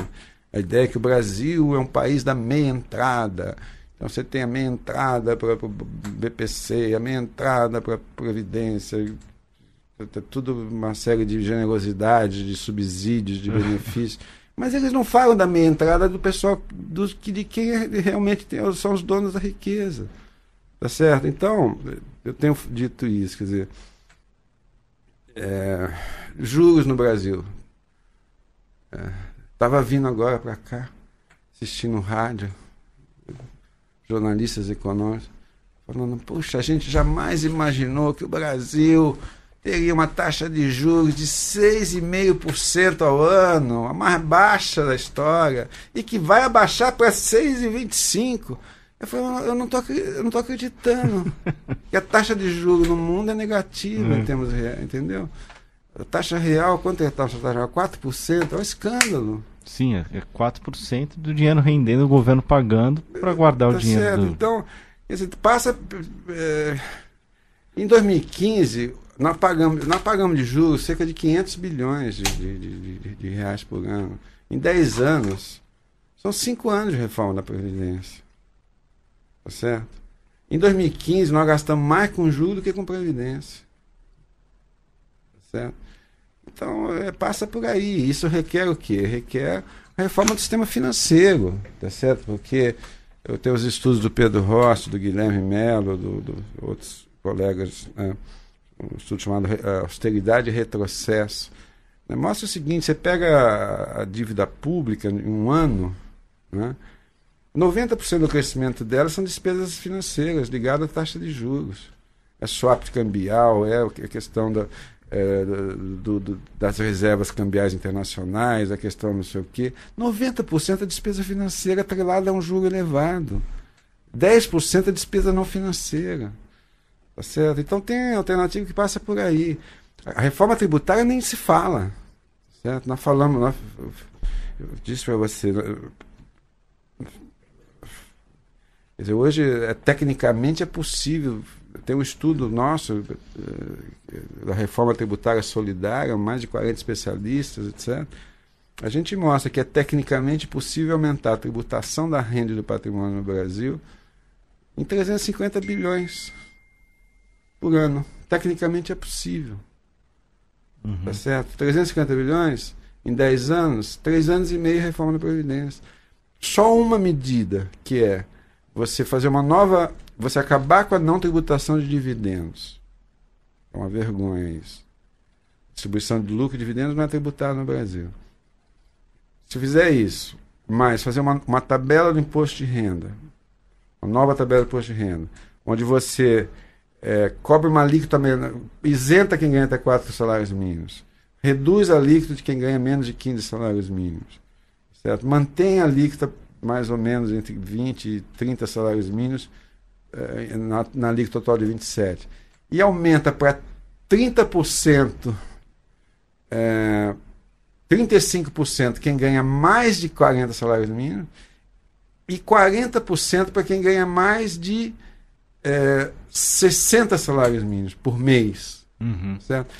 a, ideia que o Brasil é um país da meia entrada. Então você tem a meia entrada para o BPC, a meia entrada para a Previdência, tudo uma série de generosidade, de subsídios, de benefícios. Mas eles não falam da meia entrada do pessoal, dos, de quem é- realmente tem, são os donos da riqueza. Tá certo? Então, eu tenho dito isso, quer dizer, é, juros no Brasil. Estava vindo agora para cá, assistindo rádio, jornalistas econômicos, falando, puxa, a gente jamais imaginou que o Brasil teria uma taxa de juros de 6,5% ao ano, a mais baixa da história, e que vai abaixar para 6,25%. Eu falei, eu não tô, acre- eu não tô acreditando que a taxa de juros no mundo é negativa em Hum. termos reais, entendeu? A taxa real, quanto é a taxa real? 4%, é um escândalo. Sim, é é 4% do dinheiro rendendo, o governo pagando para guardar o Tá dinheiro. certo. do- Então, passa. é, em 2015, nós pagamos, nós pagamos de juros cerca de 500 bilhões de, de- de- de- reais por ano. Em 10 anos, são 5 anos de reforma da Previdência. Tá certo? Em 2015, nós gastamos mais com juros do que com Previdência. Tá certo? Então, é, passa por aí. Isso requer o quê? Requer a reforma do sistema financeiro, tá certo? Porque eu tenho os estudos do Pedro Rossi, do Guilherme Mello, do, do outros colegas, né? Um estudo chamado eh, Austeridade e Retrocesso. né? Mostra o seguinte: você pega a, a dívida pública em um ano, né? 90% do crescimento dela são despesas financeiras ligadas à taxa de juros. É swap cambial, é a questão da, é, do- do- das reservas cambiais internacionais, a questão não sei o quê. 90% é despesa financeira atrelada a um juro elevado. 10% é despesa não financeira. Tá certo? Então tem alternativa que passa por aí. A reforma tributária nem se fala. Certo? Nós falamos, nós, eu disse para você, né, dizer, hoje, é, tecnicamente, é possível. Tem um estudo nosso eh, da reforma tributária solidária, mais de 40 especialistas, etc. A gente mostra que é tecnicamente possível aumentar a tributação da renda do patrimônio no Brasil em 350 bilhões por ano. Tecnicamente é possível. Uhum. Tá certo? 350 bilhões em 10 anos, 3 anos e meio reforma da Previdência. Só uma medida, que é você fazer uma nova. Você acabar com a não tributação de dividendos. É uma vergonha isso. Distribuição de lucro e dividendos não é tributado no Brasil. Se fizer isso, mais fazer uma, uma tabela do imposto de renda, uma nova tabela do imposto de renda, onde você é, cobre uma alíquota, isenta quem ganha até 4 salários mínimos, reduz a alíquota de quem ganha menos de 15 salários mínimos, certo? mantém a alíquota mais ou menos entre 20 e 30 salários mínimos, é, na, na alíquota total de 27, e aumenta para 30%, é, 35% quem ganha mais de 40 salários mínimos, e 40% para quem ganha mais de é, 60 salários mínimos por mês. Uhum. Certo?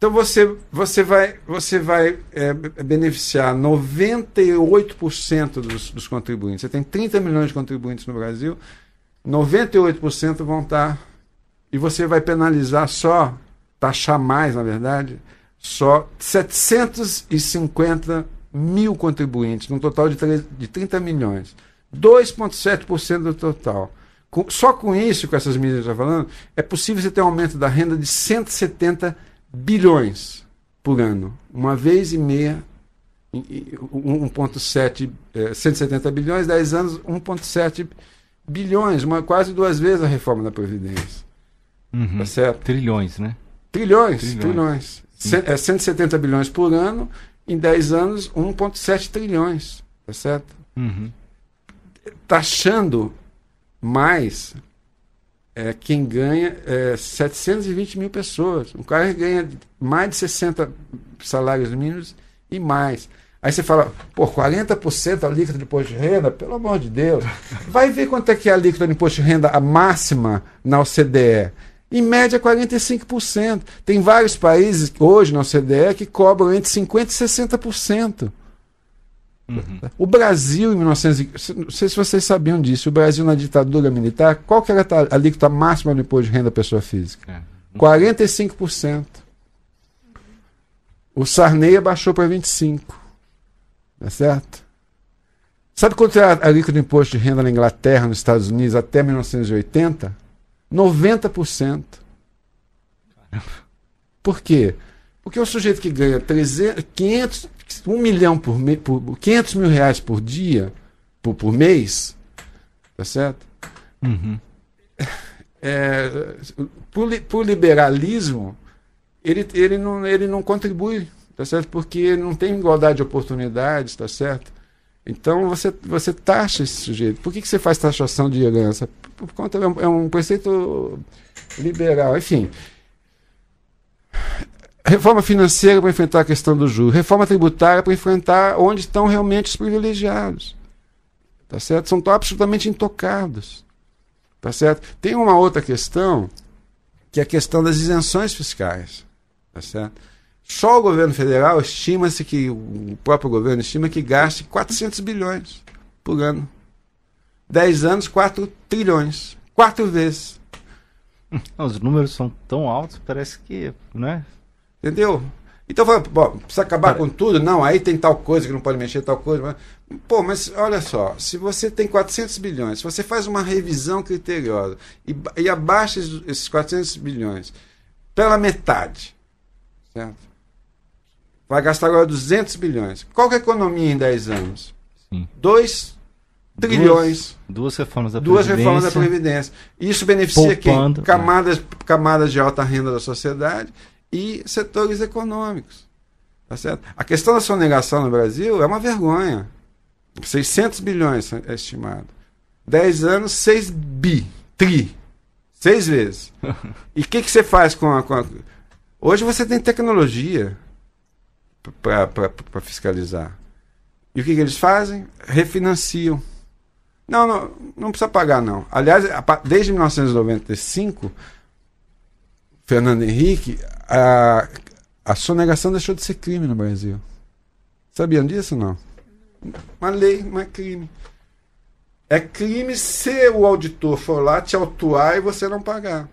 Então você, você vai, você vai é, beneficiar 98% dos, dos contribuintes. Você tem 30 milhões de contribuintes no Brasil, 98% vão estar. E você vai penalizar só, taxar mais, na verdade, só 750 mil contribuintes, num total de, 3, de 30 milhões. 2,7% do total. Com, só com isso, com essas medidas que eu estou falando, é possível você ter um aumento da renda de 170 bilhões por ano. Uma vez e meia, 1,7, é, 170 bilhões, 10 anos, 1,7 bilhões, uma, quase duas vezes a reforma da Previdência. Uhum. Tá certo? Trilhões, né? Trilhões, trilhões. trilhões. C é 170 bilhões por ano, em 10 anos, 1,7 trilhões. Tá certo? Uhum. Taxando mais é, quem ganha é 720 mil pessoas. Um cara que ganha mais de 60 salários mínimos e mais. Aí você fala, pô, 40% a líquida de imposto de renda? Pelo amor de Deus. Vai ver quanto é que é a líquida de imposto de renda, a máxima na OCDE. Em média, 45%. Tem vários países hoje na OCDE que cobram entre 50% e 60%. Uhum. O Brasil, em 1900, não sei se vocês sabiam disso, o Brasil na ditadura militar, qual que era a alíquota máxima do imposto de renda da pessoa física? É. 45%. O Sarney abaixou para 25%. Tá certo? Sabe quanto é a alíquota do imposto de renda na Inglaterra, nos Estados Unidos, até 1980? 90%. Por quê? Porque o sujeito que ganha 300, 500, 1 milhão por, mês, por 500 mil reais por dia, por, por mês, tá certo? Uhum. É, por, por, liberalismo, ele, ele, não, ele não contribui, tá certo? Porque não tem igualdade de oportunidades, tá certo? Então você, você taxa esse sujeito. Por que, que você faz taxação de herança? Por conta é um, é um preceito liberal. Enfim, Reforma financeira para enfrentar a questão do juro. Reforma tributária para enfrentar onde estão realmente os privilegiados. Tá certo? São absolutamente intocados. Tá certo? Tem uma outra questão, que é a questão das isenções fiscais. Tá certo? Só o governo federal estima-se que, o próprio governo estima que gaste 400 bilhões por ano. 10 anos, 4 trilhões. Quatro vezes. Os números são tão altos, parece que, né? Entendeu? Então, bom, precisa acabar com tudo? Não, aí tem tal coisa que não pode mexer, tal coisa. Mas... Pô, mas olha só, se você tem 400 bilhões, se você faz uma revisão criteriosa e, e abaixa esses 400 bilhões pela metade, certo? Vai gastar agora 200 bilhões. Qual que é a economia em 10 anos? Sim. 2 trilhões. Duas, duas reformas da duas Previdência. Duas reformas da Previdência. Isso beneficia Poupando, quem? Camadas, camadas de alta renda da sociedade e setores econômicos. Tá certo? A questão da sonegação no Brasil é uma vergonha. 600 bilhões é estimado. 10 anos, 6 bi. Tri. Seis vezes. E o que, que você faz com a, com a, Hoje você tem tecnologia para fiscalizar. E o que, que eles fazem? Refinanciam. Não, não, não precisa pagar, não. Aliás, desde 1995, Fernando Henrique, a, a sonegação deixou de ser crime no Brasil. Sabiam disso não? Uma lei, não é crime. É crime se o auditor for lá te autuar e você não pagar.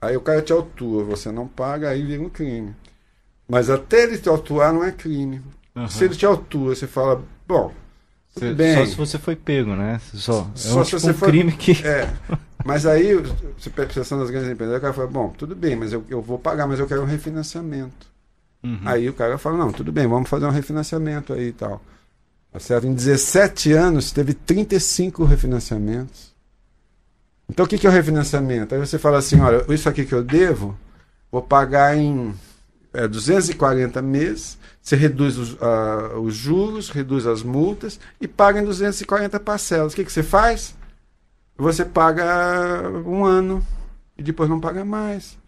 Aí o cara te autua, você não paga, aí vira um crime. Mas até ele te autuar não é crime. Uhum. Se ele te autua, você fala, bom, Você, bem. Só se você foi pego, né? Só, é só um, tipo, um crime que. É. Mas aí, você prestação das grandes empresas, o cara fala, bom, tudo bem, mas eu, eu vou pagar, mas eu quero um refinanciamento. Uhum. Aí o cara fala, não, tudo bem, vamos fazer um refinanciamento aí e tal. Tá certo? Em 17 anos, teve 35 refinanciamentos. Então, o que, que é o refinanciamento? Aí você fala assim, olha, isso aqui que eu devo, vou pagar em é, 240 meses, você reduz os, uh, os, juros, reduz as multas e paga em 240 parcelas. O que, que você faz? Você paga um ano e depois não paga mais.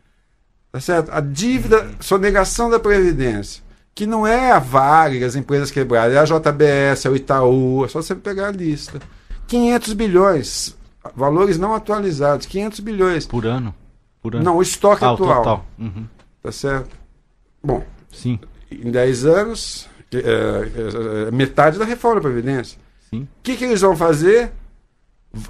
Tá certo? A dívida, sonegação da Previdência, que não é a Vale, as empresas quebradas, é a JBS, é o Itaú, é só você pegar a lista. 500 bilhões, valores não atualizados, 500 bilhões. Por ano? Por ano. Não, o estoque ah, atual. O total. Uhum. Tá certo? Bom, Sim. Em 10 anos, é, é, é, metade da reforma da Previdência. O que, que eles vão fazer?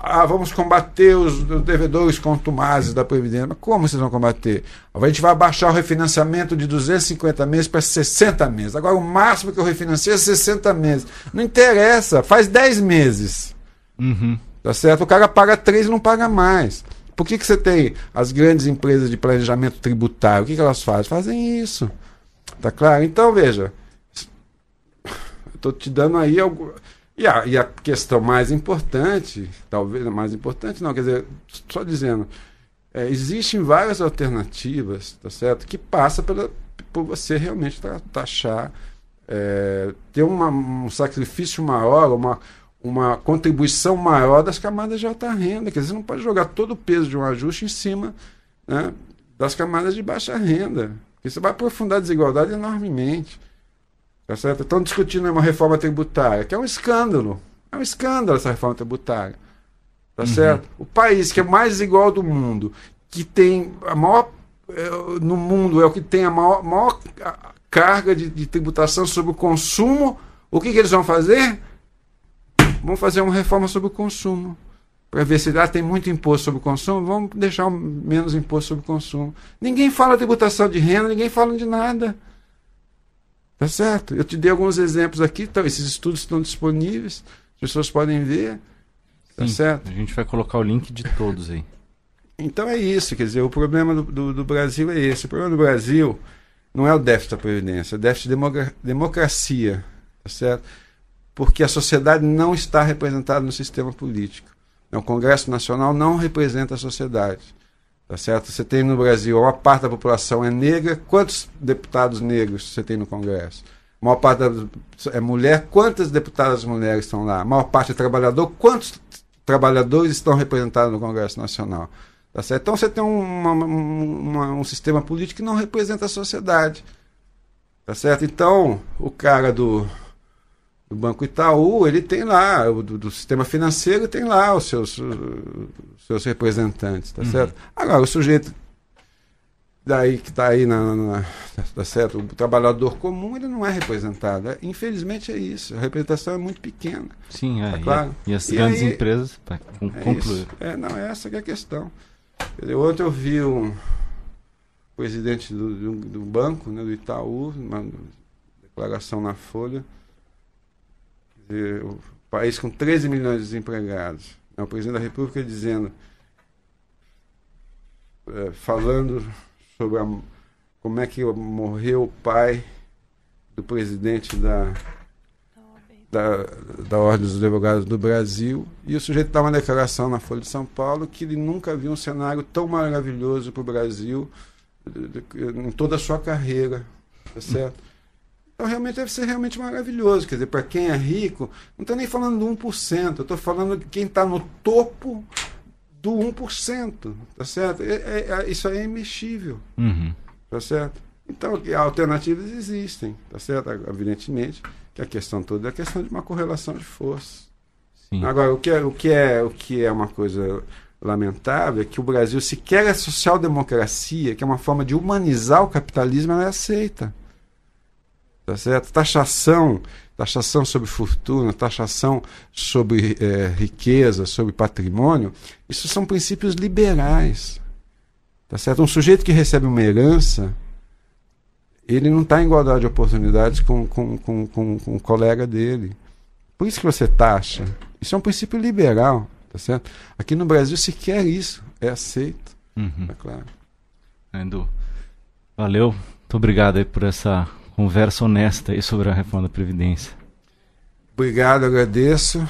Ah, vamos combater os, devedores contumazes da Previdência. Mas como vocês vão combater? A gente vai abaixar o refinanciamento de 250 meses para 60 meses. Agora, o máximo que eu refinancei é 60 meses. Não interessa, faz 10 meses. Uhum. Tá certo? O cara paga 3 e não paga mais. Por que, que você tem as grandes empresas de planejamento tributário? O que, que elas fazem? Fazem isso. Tá claro? Então, veja. Estou te dando aí algo. E a, e a questão mais importante, talvez mais importante, não, quer dizer, só dizendo, é, existem várias alternativas, tá certo? Que passa pela, por você realmente taxar, é, ter uma, um sacrifício maior, uma, uma contribuição maior das camadas de alta renda. Quer dizer, você não pode jogar todo o peso de um ajuste em cima né, das camadas de baixa renda. Você vai aprofundar a desigualdade enormemente. Tá certo? Estão discutindo uma reforma tributária, que é um escândalo. É um escândalo essa reforma tributária. Tá uhum. certo? O país que é mais desigual do mundo, que tem a maior. É, no mundo é o que tem a maior, maior carga de, de tributação sobre o consumo. O que, que eles vão fazer? Vamos fazer uma reforma sobre o consumo. Para ver se ah, tem muito imposto sobre o consumo, vamos deixar menos imposto sobre o consumo. Ninguém fala de tributação de renda, ninguém fala de nada. Tá certo? Eu te dei alguns exemplos aqui, então, esses estudos estão disponíveis, as pessoas podem ver. Tá Sim, certo? A gente vai colocar o link de todos aí. Então é isso, quer dizer, o problema do, do, do Brasil é esse. O problema do Brasil não é o déficit da Previdência, é o déficit de democracia. Tá certo? porque a sociedade não está representada no sistema político. O Congresso Nacional não representa a sociedade. Tá certo? Você tem no Brasil, a maior parte da população é negra. Quantos deputados negros você tem no Congresso? A maior parte é mulher. Quantas deputadas mulheres estão lá? A maior parte é trabalhador. Quantos trabalhadores estão representados no Congresso Nacional? Tá certo? Então você tem uma, uma, um sistema político que não representa a sociedade. Tá certo? Então, o cara do, do Banco Itaú, ele tem lá, do, do, sistema financeiro tem lá os seus, os seus representantes, tá uhum. certo? Agora, o sujeito daí que está aí na, na, tá certo? O trabalhador comum ele não é representado. É, infelizmente é isso. A representação é muito pequena. Sim, é. Tá claro? e, e, as e grandes aí, empresas para concluir. É, é, não, essa é a questão. Dizer, ontem eu vi um presidente do, do, do banco, né, do Itaú, uma declaração na Folha, o país com 13 milhões de desempregados. É o presidente da República dizendo, é, falando sobre a, como é que morreu o pai do presidente da, da, da Ordem dos Advogados do Brasil, e o sujeito dá uma declaração na Folha de São Paulo que ele nunca viu um cenário tão maravilhoso para o Brasil em toda a sua carreira, tá certo? Então realmente deve ser realmente maravilhoso. Quer dizer, para quem é rico, não estou nem falando do 1%, eu estou falando de quem está no topo do 1%. Tá certo? É, é, é, isso aí é imexível. Uhum. Tá certo? Então, alternativas existem, tá certo? Evidentemente que a questão toda é a questão de uma correlação de forças. Agora, o que, é, o, que é, o que é uma coisa lamentável é que o Brasil, se quer a social-democracia, que é uma forma de humanizar o capitalismo, ela é aceita. Tá certo? Taxação, taxação sobre fortuna, taxação sobre é, riqueza, sobre patrimônio, isso são princípios liberais. Tá certo? Um sujeito que recebe uma herança, ele não está em igualdade de oportunidades com, com, com, com, com o colega dele. Por isso que você taxa. Isso é um princípio liberal, tá certo? Aqui no Brasil se quer isso, é aceito, Uhum. é claro. Edu, valeu. Muito obrigado aí por essa conversa honesta aí sobre a reforma da Previdência. Obrigado, agradeço.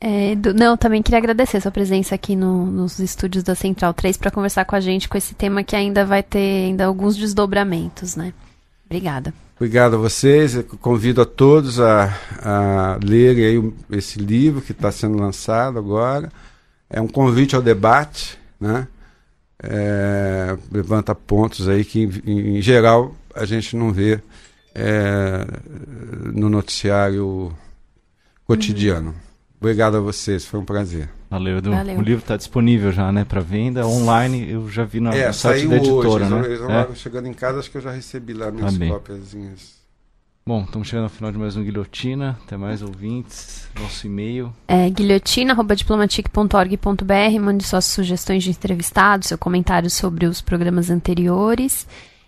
É, Edu, não, também queria agradecer a sua presença aqui no- nos estúdios da Central 3 para conversar com a gente com esse tema que ainda vai ter ainda alguns desdobramentos, né? Obrigada. Obrigado a vocês. Eu convido a todos a, a lerem esse livro que está sendo lançado agora. É um convite ao debate, né? É, levanta pontos aí que, em, em geral, a gente não vê é, no noticiário cotidiano. Obrigado a vocês, foi um prazer. Valeu, Edu. Valeu. O livro está disponível já, né, para venda online. Eu já vi na, é, no site saiu da editora, hoje. né? eles vão É. Chegando em casa, acho que eu já recebi lá minhas bem. cópiazinhas. Bom, estamos chegando ao final de mais um Guilhotina. Até mais ouvintes. Nosso e-mail. É, guilhotina.diplomatic.org.br, mande suas sugestões de entrevistados, seu comentário sobre os programas anteriores.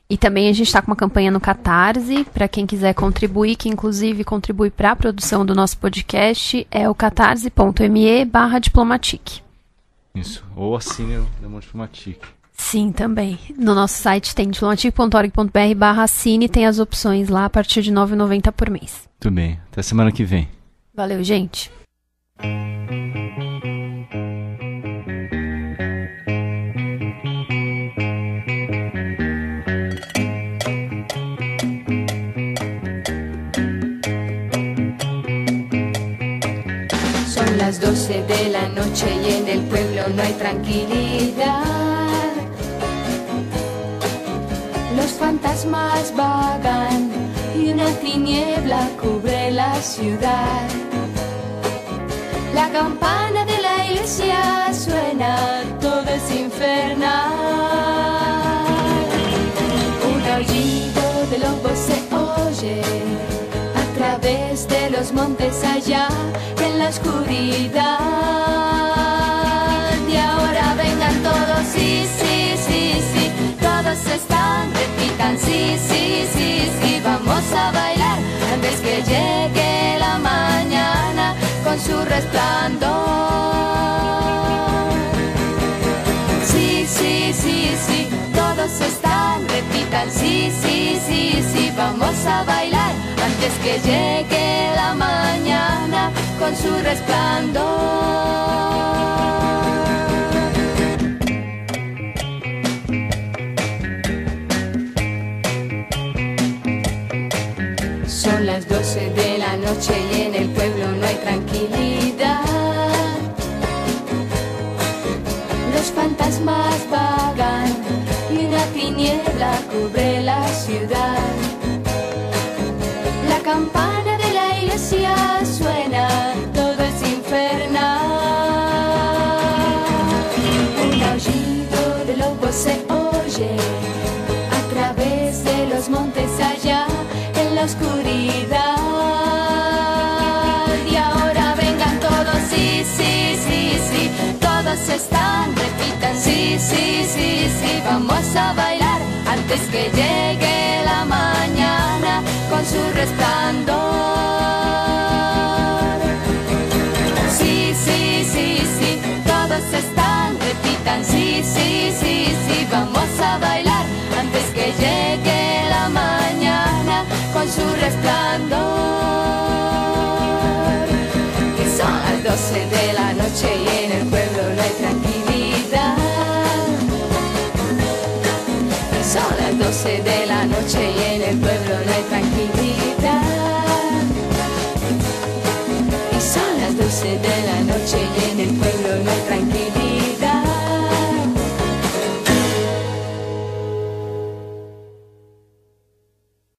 E também a gente está com uma campanha no Catarse, para quem quiser contribuir, que inclusive contribui para a produção do nosso podcast, é o catarse.me barra diplomatic. Isso. Ou assine o Demon Diplomatic. Sim, também. No nosso site tem diplomatic.org.br barra assine, tem as opções lá a partir de R$ 9,90 por mês. Muito bem. Até semana que vem. Valeu, gente. Las 12 de la noche y en el pueblo no hay tranquilidad. Los fantasmas vagan y una tiniebla cubre la ciudad. La campana de la iglesia suena, todo es infernal. Un aullido de lobo se oye través de los montes allá en la oscuridad. Y ahora vengan todos, sí, sí, sí, sí, todos están, repitan, sí, sí, sí, sí, vamos a bailar antes que llegue la mañana con su resplandor. Sí, sí, sí, sí, todos están, repitan, sí, sí, sí, sí, vamos a bailar antes que llegue la mañana con su resplandor. Son las 12 de la noche y en el pueblo no hay tranquilidad. Los fantasmas vagan y una tiniebla cubre la ciudad. Campana de la iglesia suena, todo es infernal. Un aullido de lobo se oye a través de los montes allá en la oscuridad. Y ahora vengan todos, sí, sí, sí, sí, todos están, repitan, sí, sí, sí, sí, vamos a bailar antes que llegue la mañana su resplandor. Sí, sí, sí, sí, todos están, repitan, sí, sí, sí, sí, vamos a bailar antes que llegue la mañana con su resplandor. Que son las 12 de la noche y en el pueblo Son las 12 de la noche y en el pueblo no hay tranquilidad. Y son las 12 de la noche y en el pueblo